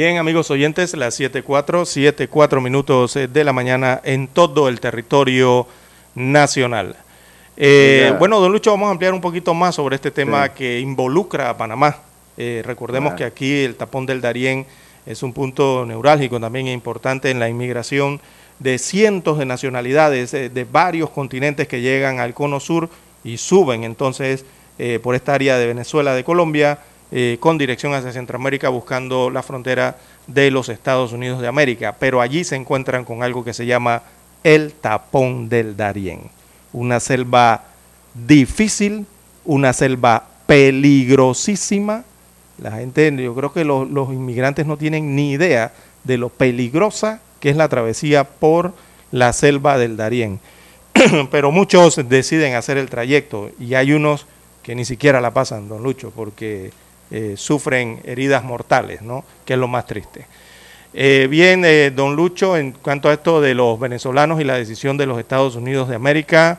Bien, amigos oyentes, las 7.4, 7.4 minutos eh, de la mañana en todo el territorio nacional. Eh, bueno, don Lucho, vamos a ampliar un poquito más sobre este tema Sí. que involucra a Panamá. Eh, recordemos Claro. que aquí el tapón del Darién es un punto neurálgico también importante en la inmigración de cientos de nacionalidades eh, de varios continentes que llegan al cono sur y suben entonces por esta área de Venezuela, de Colombia, eh, con dirección hacia Centroamérica buscando la frontera de los Estados Unidos de América. Pero allí se encuentran con algo que se llama el tapón del Darién. Una selva difícil, una selva peligrosísima. La gente, yo creo que los, los inmigrantes no tienen ni idea de lo peligrosa que es la travesía por la selva del Darién. [CLEARS THROAT] Pero muchos deciden hacer el trayecto y hay unos que ni siquiera la pasan, don Lucho, porque eh, sufren heridas mortales, ¿no? Que es lo más triste. Eh, bien, eh, don Lucho, en cuanto a esto de los venezolanos y la decisión de los Estados Unidos de América,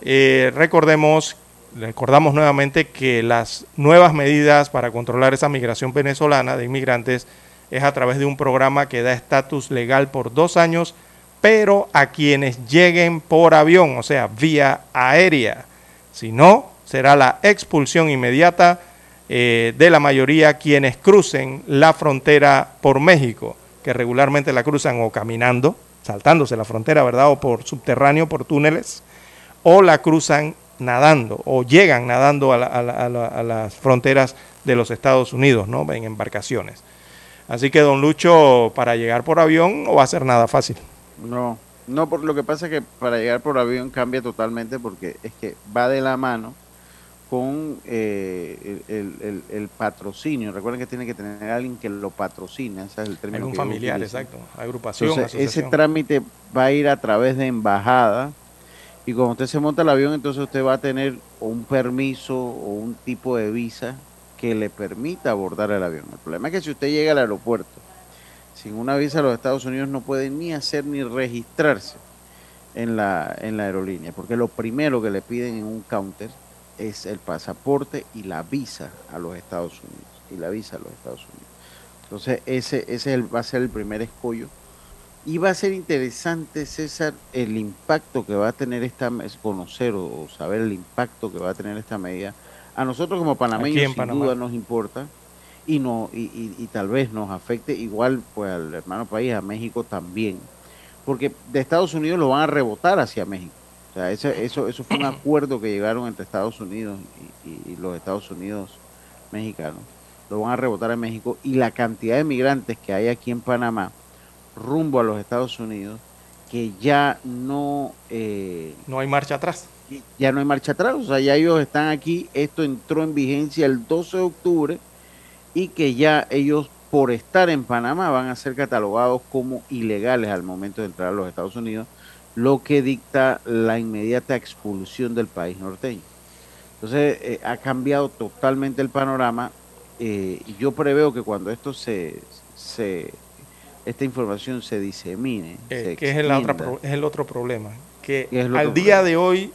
eh, recordemos, recordamos nuevamente que las nuevas medidas para controlar esa migración venezolana de inmigrantes es a través de un programa que da estatus legal por dos años, pero a quienes lleguen por avión, o sea, vía aérea. Si no, será la expulsión inmediata eh, de la mayoría quienes crucen la frontera por México, que regularmente la cruzan o caminando, saltándose la frontera, ¿verdad? O por subterráneo, por túneles, o la cruzan nadando, o llegan nadando a, la- a la- a la- a las fronteras de los Estados Unidos, ¿no? En embarcaciones. Así que, don Lucho, para llegar por avión no va a ser nada fácil. No, no, por lo que pasa es que para llegar por avión cambia totalmente porque es que va de la mano con eh, el, el- el- el patrocinio. Recuerden que tiene que tener alguien que lo patrocina, ese es el término. Algún familiar, exacto. Agrupación, Entonces, ese trámite va a ir a través de embajada y cuando usted se monta el avión, entonces usted va a tener un permiso o un tipo de visa que le permita abordar el avión. El problema es que si usted llega al aeropuerto sin una visa a los Estados Unidos no puede ni hacer ni registrarse en la, en la aerolínea, porque lo primero que le piden en un counter es el pasaporte y la visa a los Estados Unidos. Y la visa a los Estados Unidos. Entonces, ese, ese es el- va a ser el primer escollo. Y va a ser interesante, César, el impacto que va a tener esta, es conocer o, saber el impacto que va a tener esta medida. A nosotros como panameños, sin Panamá. duda, nos importa y, no, y, y- y tal vez nos afecte igual pues al hermano país, a México también. Porque de Estados Unidos lo van a rebotar hacia México. O sea, ese- eso, eso fue un [CLEARS THROAT] acuerdo que llegaron entre Estados Unidos y, y- y los Estados Unidos mexicanos. Lo van a rebotar a México y la cantidad de migrantes que hay aquí en Panamá rumbo a los Estados Unidos que ya no eh, No hay marcha atrás. ya no hay marcha atrás, o sea, ya ellos están aquí, esto entró en vigencia el 12 de octubre y que ya ellos por estar en Panamá van a ser catalogados como ilegales al momento de entrar a los Estados Unidos, lo que dicta la inmediata expulsión del país norteño. Entonces eh, ha cambiado totalmente el panorama eh, y yo preveo que cuando esto se, se esta información se disemine, Eh, se que es el, otra es el otro problema. Que ¿Qué es el al otro día de hoy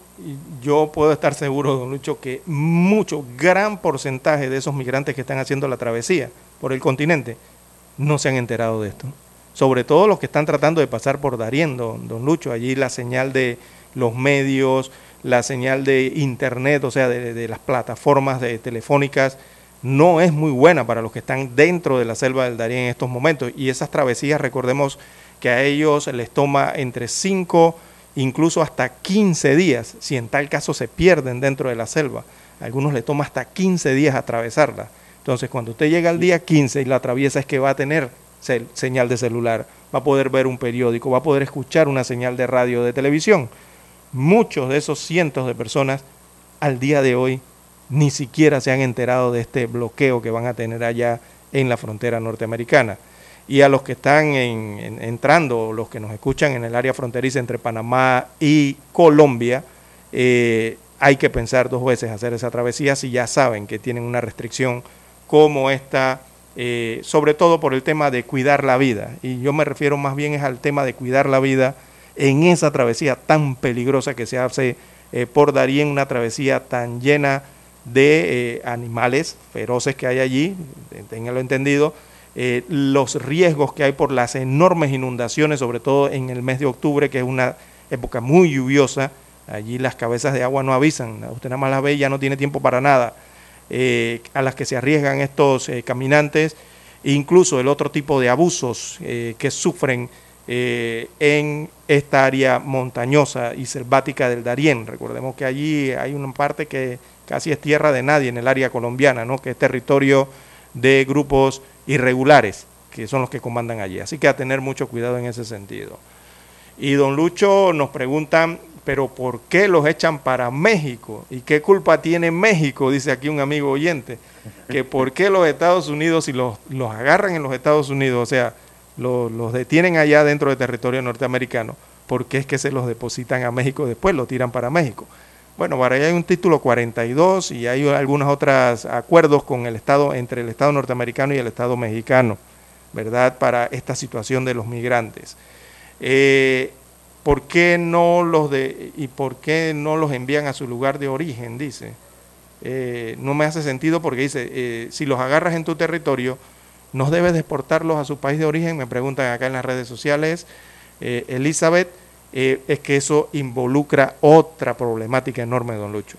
yo puedo estar seguro, don Lucho, que mucho, gran porcentaje de esos migrantes que están haciendo la travesía por el continente no se han enterado de esto. Sobre todo los que están tratando de pasar por Darién, don, don Lucho. Allí la señal de los medios, la señal de internet, o sea, de, las plataformas de telefónicas, no es muy buena para los que están dentro de la selva del Darién en estos momentos. Y esas travesías, recordemos que a ellos les toma entre 5, incluso hasta 15 días, si en tal caso se pierden dentro de la selva. A algunos les toma hasta 15 días atravesarla. Entonces, cuando usted llega al día 15 y la atraviesa es que va a tener señal de celular, va a poder ver un periódico, va a poder escuchar una señal de radio, de televisión. Muchos de esos cientos de personas al día de hoy ni siquiera se han enterado de este bloqueo que van a tener allá en la frontera norteamericana. Y a los que están en- en- entrando, los que nos escuchan en el área fronteriza entre Panamá y Colombia, eh, hay que pensar dos veces hacer esa travesía si ya saben que tienen una restricción como esta, eh, sobre todo por el tema de cuidar la vida. Y yo me refiero más bien es al tema de cuidar la vida en esa travesía tan peligrosa que se hace eh, por Darién, una travesía tan llena de eh, animales feroces que hay allí, eh, ténganlo entendido, eh, los riesgos que hay por las enormes inundaciones, sobre todo en el mes de octubre, que es una época muy lluviosa, allí las cabezas de agua no avisan, usted nada más las ve y ya no tiene tiempo para nada, eh, a las que se arriesgan estos eh, caminantes, incluso el otro tipo de abusos eh, que sufren eh, en esta área montañosa y selvática del Darién. Recordemos que allí hay una parte que casi es tierra de nadie en el área colombiana, ¿no? que es territorio de grupos irregulares, que son los que comandan allí. Así que a tener mucho cuidado en ese sentido. Y don Lucho nos preguntan, pero ¿por qué los echan para México? ¿Y qué culpa tiene México? Dice aquí un amigo oyente. Que por qué los Estados Unidos, si los, los agarran en los Estados Unidos, o sea, los, los detienen allá dentro del territorio norteamericano, ¿por qué es que se los depositan a México después lo tiran para México? Bueno, para allá hay un título 42 y hay algunos otros acuerdos con el Estado, entre el Estado norteamericano y el Estado mexicano, ¿verdad? Para esta situación de los migrantes. Eh, ¿Por qué no los de y por qué no los envían a su lugar de origen? Dice. Eh, no me hace sentido porque dice, eh, si los agarras en tu territorio, ¿no debes deportarlos a su país de origen? Me preguntan acá en las redes sociales. Eh, Elizabeth, es que eso involucra otra problemática enorme, don Lucho.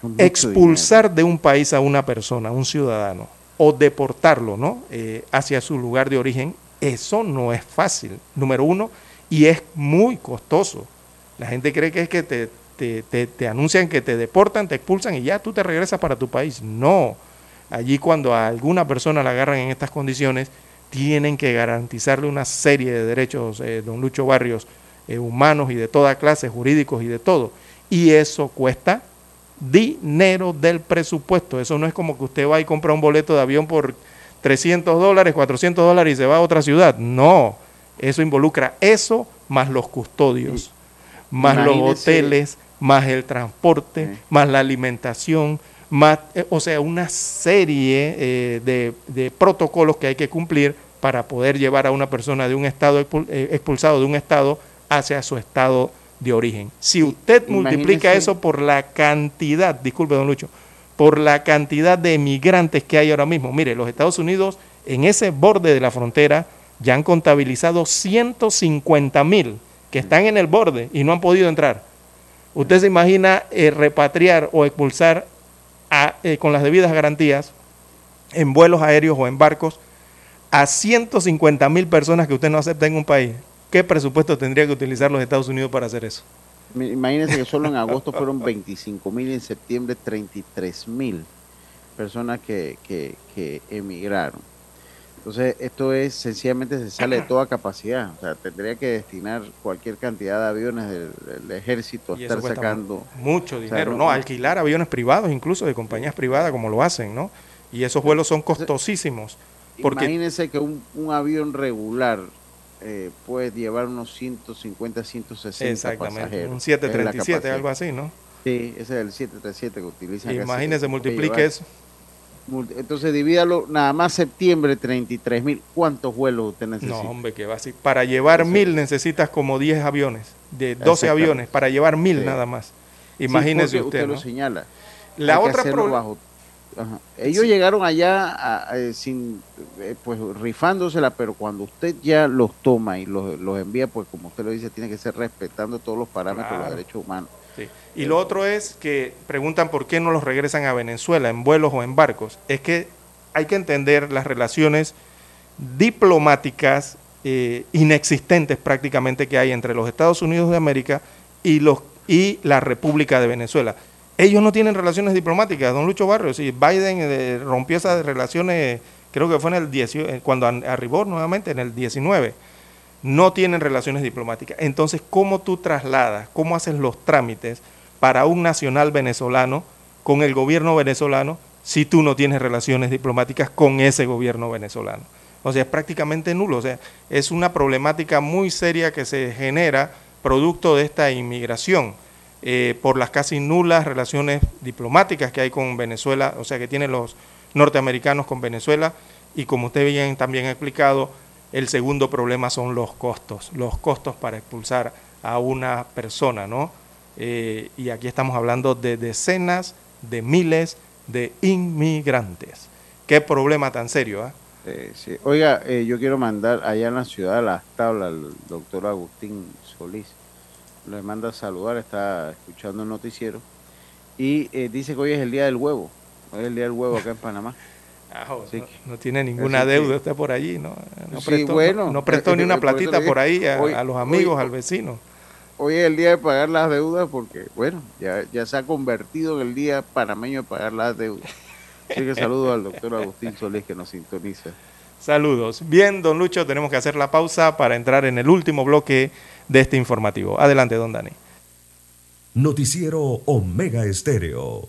mucho Expulsar de un país a una persona, un ciudadano, o deportarlo ¿no? Eh, hacia su lugar de origen, eso no es fácil, número uno, y es muy costoso. La gente cree que es que te, te, te- te anuncian que te deportan, te expulsan y ya tú te regresas para tu país. No. Allí cuando a alguna persona la agarran en estas condiciones, tienen que garantizarle una serie de derechos, eh, don Lucho Barrios, eh, humanos y de toda clase, jurídicos y de todo. Y eso cuesta dinero del presupuesto. Eso no es como que usted va y compra un boleto de avión por 300 dólares, 400 dólares y se va a otra ciudad. No, eso involucra eso más los custodios, más los hoteles, más el transporte, más la alimentación, más, eh, o sea, una serie eh, de, de protocolos que hay que cumplir para poder llevar a una persona de un estado expul- eh, expulsado de un estado hacia su estado de origen. Si usted multiplica eso por la cantidad, disculpe don Lucho, por la cantidad de migrantes que hay ahora mismo. Mire, los Estados Unidos en ese borde de la frontera ya han contabilizado 150 mil que están en el borde y no han podido entrar. ¿Usted se imagina eh, repatriar o expulsar eh, con las debidas garantías en vuelos aéreos o en barcos a 150 mil personas que usted no acepta en un país? ¿Qué presupuesto tendría que utilizar los Estados Unidos para hacer eso? Imagínense que solo en agosto fueron 25 mil y en septiembre 33 mil personas que, que emigraron. Entonces, esto es sencillamente se sale de toda capacidad. O sea, tendría que destinar cualquier cantidad de aviones del, del ejército a Y estar sacando. mucho o sea, dinero, no, alquilar aviones privados, incluso de compañías privadas, como lo hacen, ¿no? Y esos vuelos son costosísimos. Porque Imagínense que un, un avión regular eh, puede llevar unos 150, 160 Exactamente, pasajeros. un Es la 737, capacidad. algo así, ¿no? Sí, ese es el 737 que utilizan. que multiplique eso. Entonces divídalo, nada más septiembre 33 mil. ¿Cuántos vuelos usted necesita? No, hombre, que va así. Para llevar mil necesitas como 10 aviones, de 12 Exactamente. aviones, para llevar mil Sí. nada más. Sí, Imagínese porque usted, lo ¿no? señala. La Hay otra hacerlo proble- bajo- Ajá. Ellos llegaron allá a- a- sin, eh, pues rifándosela, pero cuando usted ya los toma y los, los envía, pues como usted lo dice, tiene que ser respetando todos los parámetros de Claro. los derechos humanos. Sí. Y lo otro es que preguntan por qué no los regresan a Venezuela en vuelos o en barcos. Es que hay que entender las relaciones diplomáticas eh, inexistentes prácticamente que hay entre los Estados Unidos de América y, los, y la República de Venezuela. Ellos no tienen relaciones diplomáticas, don Lucho Barrios. Y Biden eh, rompió esas relaciones, creo que fue en el 18, eh, cuando an- arribó nuevamente, en el 19 no tienen relaciones diplomáticas. Entonces, ¿cómo tú trasladas, cómo haces los trámites para un nacional venezolano con el gobierno venezolano si tú no tienes relaciones diplomáticas con ese gobierno venezolano? O sea, es prácticamente nulo. O sea, es una problemática muy seria que se genera producto de esta inmigración eh, por las casi nulas relaciones diplomáticas que hay con Venezuela, o sea, que tienen los norteamericanos con Venezuela. Y como usted bien también ha explicado, el segundo problema son los costos, los costos para expulsar a una persona, ¿no? Eh, y aquí estamos hablando de decenas de miles de inmigrantes. Qué problema tan serio, ¿ah? Eh, sí. Oiga, eh, yo quiero mandar allá en la ciudad Las Tablas al doctor Agustín Solís. Le manda a saludar, está escuchando el noticiero. Y eh, dice que hoy es el día del huevo. Hoy es el día del huevo acá en Panamá. No, no tiene ninguna Así que- deuda usted por allí, ¿no? No Sí, prestó, bueno, no, no prestó ni una eso platita por ahí a, hoy- a los amigos, hoy- al vecino. Hoy es el día de pagar las deudas porque, bueno, ya, ya se ha convertido en el día panameño de pagar las deudas. Así que saludo al doctor Agustín Solís que nos sintoniza. Saludos. Bien, don Lucho, tenemos que hacer la pausa para entrar en el último bloque de este informativo. Adelante, don Dani. Noticiero Omega Estéreo.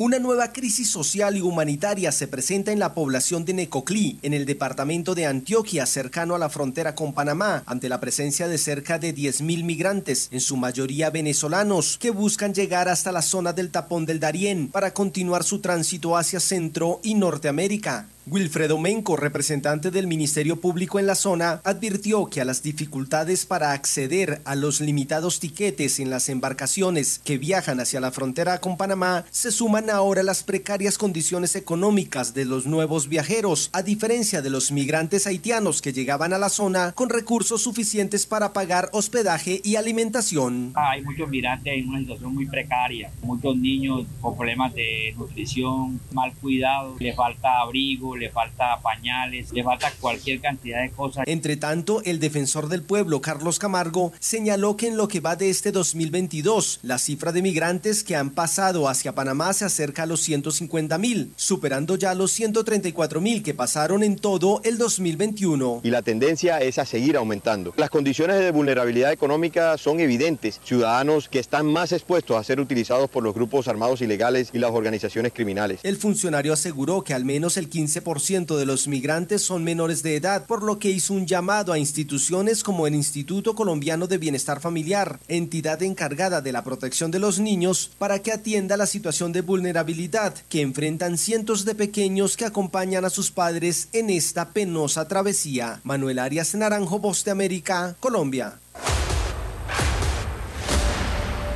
Una nueva crisis social y humanitaria se presenta en la población de Necoclí, en el departamento de Antioquia, cercano a la frontera con Panamá, ante la presencia de cerca de 10.000 migrantes, en su mayoría venezolanos, que buscan llegar hasta la zona del tapón del Darién para continuar su tránsito hacia Centro y Norteamérica. Wilfredo Menco, representante del Ministerio Público en la zona, advirtió que a las dificultades para acceder a los limitados tiquetes en las embarcaciones que viajan hacia la frontera con Panamá se suman ahora las precarias condiciones económicas de los nuevos viajeros, a diferencia de los migrantes haitianos que llegaban a la zona con recursos suficientes para pagar hospedaje y alimentación. Hay muchos migrantes en una situación muy precaria, muchos niños con problemas de nutrición, mal cuidado, le falta abrigo, le falta pañales, le falta cualquier cantidad de cosas. Entre tanto, el defensor del pueblo, Carlos Camargo, señaló que en lo que va de este 2022, la cifra de migrantes que han pasado hacia Panamá se acerca a los 150 mil, superando ya los 134 mil que pasaron en todo el 2021. y la tendencia es a seguir aumentando. Las condiciones de vulnerabilidad económica son evidentes. Ciudadanos que están más expuestos a ser utilizados por los grupos armados ilegales y las organizaciones criminales. El funcionario aseguró que al menos el 15% de los migrantes son menores de edad, por lo que hizo un llamado a instituciones como el Instituto Colombiano de Bienestar Familiar, entidad encargada de la protección de los niños, para que atienda la situación de vulnerabilidad que enfrentan cientos de pequeños que acompañan a sus padres en esta penosa travesía. Manuel Arias Naranjo, Voz de América, Colombia.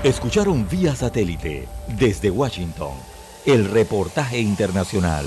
Escucharon vía satélite desde Washington el reportaje internacional.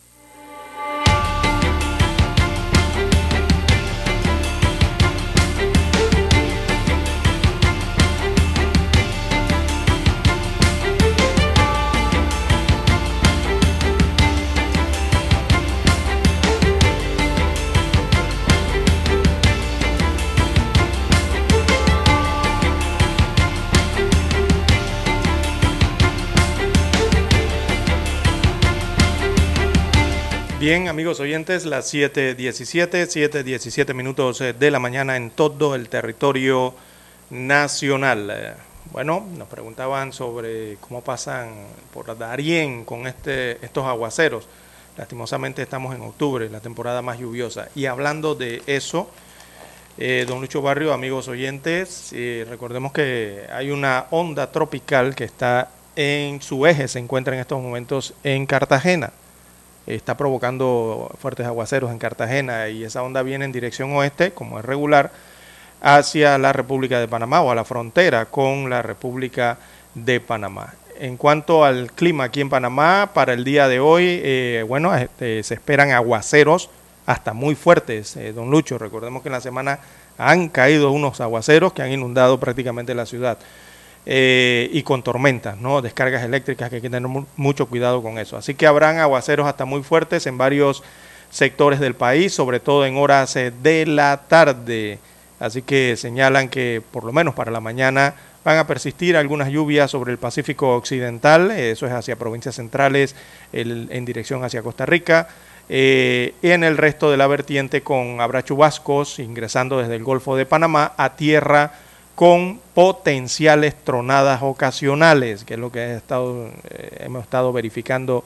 Bien, amigos oyentes, las 7.17, 7.17 minutos eh, de la mañana en todo el territorio nacional. Eh, Bueno, nos preguntaban sobre cómo pasan por Darién con este, estos aguaceros. Lastimosamente estamos en octubre, la temporada más lluviosa. Y hablando de eso, eh, don Lucho Barrio, amigos oyentes, eh, recordemos que hay una onda tropical que está en su eje, se encuentra en estos momentos en Cartagena. Está provocando fuertes aguaceros en Cartagena y esa onda viene en dirección oeste, como es regular, hacia la República de Panamá o a la frontera con la República de Panamá. En cuanto al clima aquí en Panamá, para el día de hoy, eh, bueno, este, se esperan aguaceros hasta muy fuertes, eh, don Lucho. Recordemos que en la semana han caído unos aguaceros que han inundado prácticamente la ciudad. Eh, y con tormentas, ¿no? Descargas eléctricas que hay que tener mu- mucho cuidado con eso. Así que habrán aguaceros hasta muy fuertes en varios sectores del país, sobre todo en horas eh, de la tarde. Así que señalan que por lo menos para la mañana van a persistir algunas lluvias sobre el Pacífico Occidental, eh, eso es hacia provincias centrales, en dirección hacia Costa Rica, en el resto de la vertiente con habrá chubascos ingresando desde el Golfo de Panamá a tierra con potenciales tronadas ocasionales, que es lo que eh, hemos estado verificando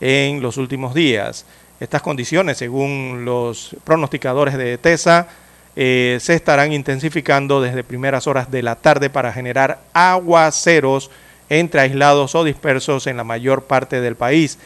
en los últimos días. Estas condiciones, según los pronosticadores de TESA, eh, se estarán intensificando desde primeras horas de la tarde para generar aguaceros entre aislados o dispersos en la mayor parte del país.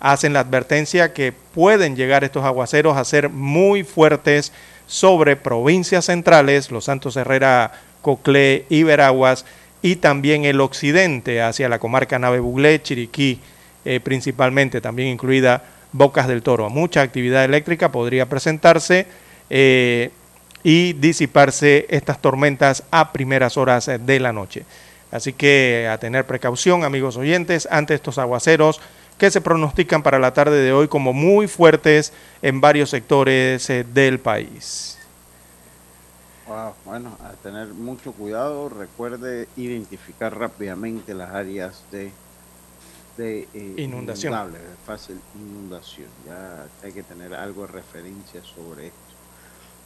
Hacen la advertencia que pueden llegar estos aguaceros a ser muy fuertes sobre provincias centrales, Los Santos Herrera, Coclé y Veraguas, y también el occidente hacia la comarca Nave Buglé, Chiriquí, eh, principalmente, también incluida Bocas del Toro. Mucha actividad eléctrica podría presentarse eh, y disiparse estas tormentas a primeras horas de la noche. Así que a tener precaución, amigos oyentes, ante estos aguaceros que se pronostican para la tarde de hoy como muy fuertes en varios sectores eh, del país. Wow, bueno, a tener mucho cuidado, recuerde identificar rápidamente las áreas de, de eh, Inundación. de fácil inundación. Ya hay que tener algo de referencia sobre esto.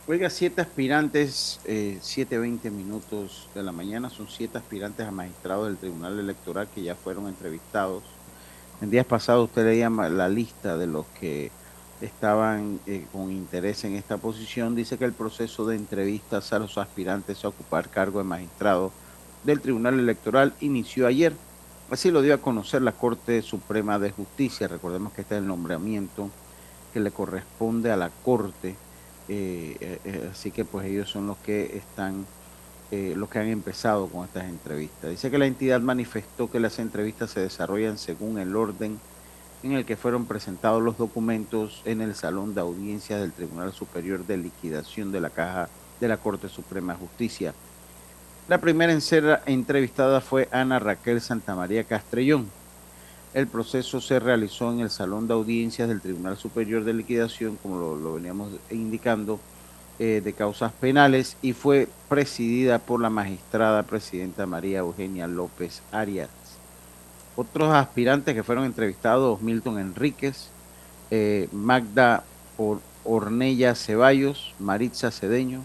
Oiga, siete aspirantes, eh, 7.20 minutos de la mañana, son siete aspirantes a magistrados del Tribunal Electoral que ya fueron entrevistados. En días pasados usted leía la lista de los que estaban eh, con interés en esta posición. Dice que el proceso de entrevistas a los aspirantes a ocupar cargo de magistrado del Tribunal Electoral inició ayer. Así lo dio a conocer la Corte Suprema de Justicia. Recordemos que este es el nombramiento que le corresponde a la Corte. eh, eh, así que pues ellos son los que están, los que han empezado con estas entrevistas. Dice que la entidad manifestó que las entrevistas se desarrollan según el orden en el que fueron presentados los documentos en el Salón de Audiencias del Tribunal Superior de Liquidación de la Caja de la Corte Suprema de Justicia. La primera en ser entrevistada fue Ana Raquel Santamaría Castrellón. El proceso se realizó en el Salón de Audiencias del Tribunal Superior de Liquidación, como lo, veníamos indicando, eh, de causas penales y fue presidida por la magistrada presidenta María Eugenia López Arias. Otros aspirantes que fueron entrevistados, Milton Enríquez, eh, Magda Or- Ornella Ceballos, Maritza Cedeño,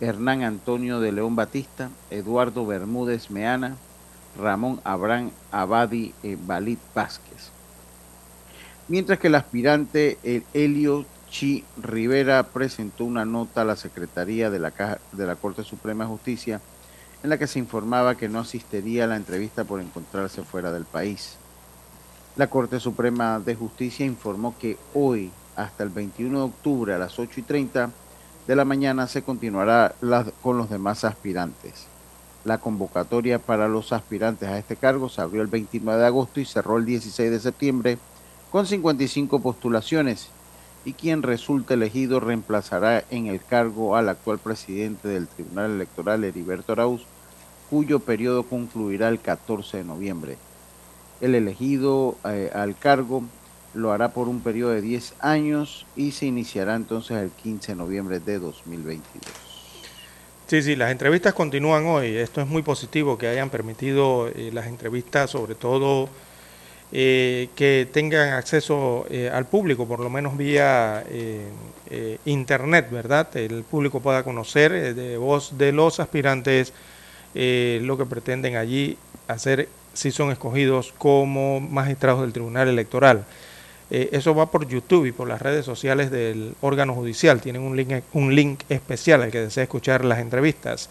Hernán Antonio de León Batista, Eduardo Bermúdez Meana, Ramón Abrán Abadi eh, Balit Vázquez. Mientras que el aspirante el Helio Chi Rivera presentó una nota a la Secretaría de la, de la Corte Suprema de Justicia en la que se informaba que no asistiría a la entrevista por encontrarse fuera del país. La Corte Suprema de Justicia informó que hoy, hasta el 21 de octubre a las 8 y 30 de la mañana, se continuará con los demás aspirantes. La convocatoria para los aspirantes a este cargo se abrió el 29 de agosto y cerró el 16 de septiembre con 55 postulaciones y quien resulte elegido reemplazará en el cargo al actual presidente del Tribunal Electoral, Heriberto Arauz, cuyo periodo concluirá el 14 de noviembre. El elegido eh, al cargo lo hará por un periodo de 10 años y se iniciará entonces el 15 de noviembre de 2022. Sí, sí, las entrevistas continúan hoy. Esto es muy positivo que hayan permitido eh, las entrevistas, sobre todo eh, que tengan acceso al público, por lo menos vía internet, ¿verdad? El público pueda conocer de voz de los aspirantes eh, lo que pretenden allí hacer si son escogidos como magistrados del Tribunal Electoral. Eh, eso va por YouTube y por las redes sociales del órgano judicial. Tienen un link, un link especial al que desea escuchar las entrevistas.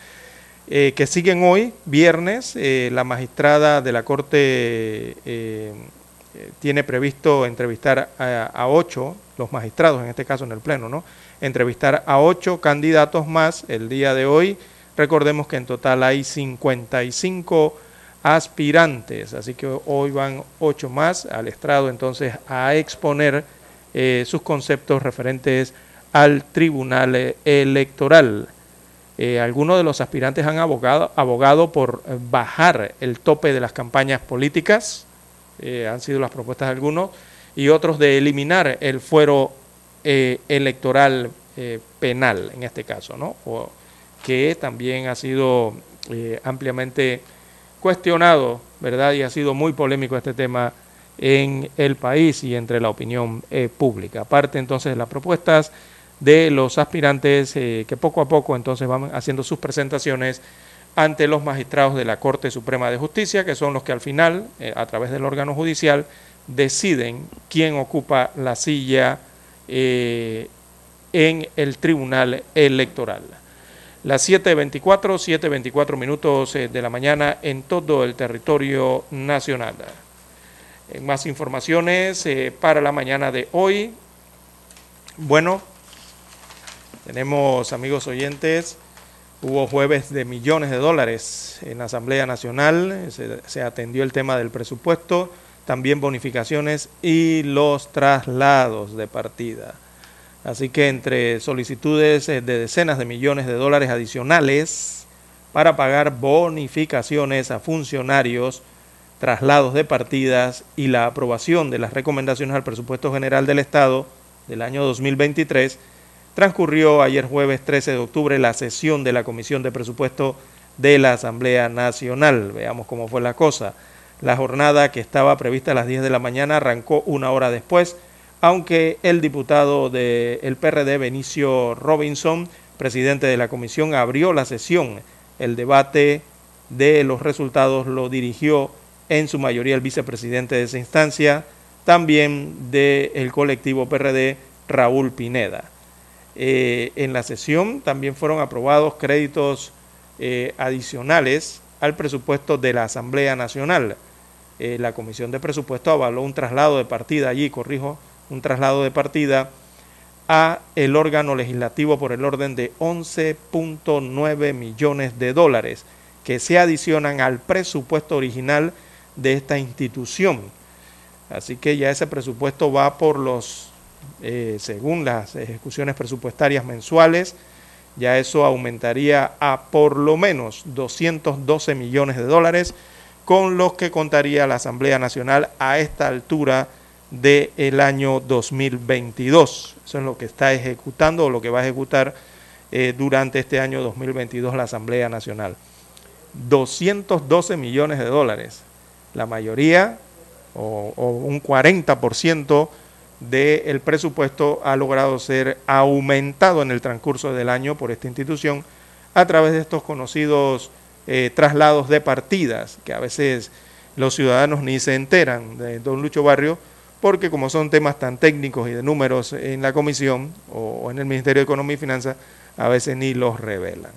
Eh, que siguen hoy, viernes, la magistrada de la Corte tiene previsto entrevistar a, a ocho, los magistrados en este caso en el Pleno, ¿no? Entrevistar a ocho candidatos más el día de hoy. Recordemos que en total hay 55 aspirantes, así que hoy van ocho más al estrado entonces a exponer eh, sus conceptos referentes al Tribunal Electoral. Eh, algunos de los aspirantes han abogado, abogado por bajar el tope de las campañas políticas, eh, han sido las propuestas de algunos, y otros de eliminar el fuero electoral penal, en este caso, ¿no? Que también ha sido eh, ampliamente cuestionado, ¿verdad? Y ha sido muy polémico este tema en el país y entre la opinión eh, pública. Aparte entonces de las propuestas de los aspirantes eh, que poco a poco entonces van haciendo sus presentaciones ante los magistrados de la Corte Suprema de Justicia, que son los que al final, a través del órgano judicial, deciden quién ocupa la silla en el Tribunal Electoral. Las 7.24, 7.24 minutos eh, de la mañana en todo el territorio nacional. En más informaciones eh, para la mañana de hoy. Bueno, tenemos amigos oyentes, hubo jueves de millones de dólares en la Asamblea Nacional, se, se atendió el tema del presupuesto, también bonificaciones y los traslados de partida. Así que entre solicitudes eh, de decenas de millones de dólares adicionales para pagar bonificaciones a funcionarios, traslados de partidas y la aprobación de las recomendaciones al presupuesto general del Estado del año 2023, transcurrió ayer jueves 13 de octubre la sesión de la Comisión de Presupuesto de la Asamblea Nacional. Veamos cómo fue la cosa. La jornada que estaba prevista a las 10 de la mañana arrancó una hora después, aunque el diputado del PRD, Benicio Robinson, presidente de la comisión, abrió la sesión. El debate de los resultados lo dirigió en su mayoría el vicepresidente de esa instancia, también del colectivo PRD, Raúl Pineda. Eh, en la sesión también fueron aprobados créditos eh, adicionales al presupuesto de la Asamblea Nacional. Eh, la Comisión de Presupuesto avaló un traslado de partida allí, corrijo, un traslado de partida a el órgano legislativo por el orden de 11.9 millones de dólares que se adicionan al presupuesto original de esta institución. Así que ya ese presupuesto va por los, eh, según las ejecuciones presupuestarias mensuales, ya eso aumentaría a por lo menos 212 millones de dólares, con los que contaría la Asamblea Nacional a esta altura del año 2022. Eso es lo que está ejecutando o lo que va a ejecutar eh, durante este año 2022 la Asamblea Nacional. 212 millones de dólares. La mayoría o, un 40% del presupuesto ha logrado ser aumentado en el transcurso del año por esta institución a través de estos conocidos eh, traslados de partidas, que a veces los ciudadanos ni se enteran de don Lucho Barrio, porque como son temas tan técnicos y de números en la comisión o, en el Ministerio de Economía y Finanzas, a veces ni los revelan.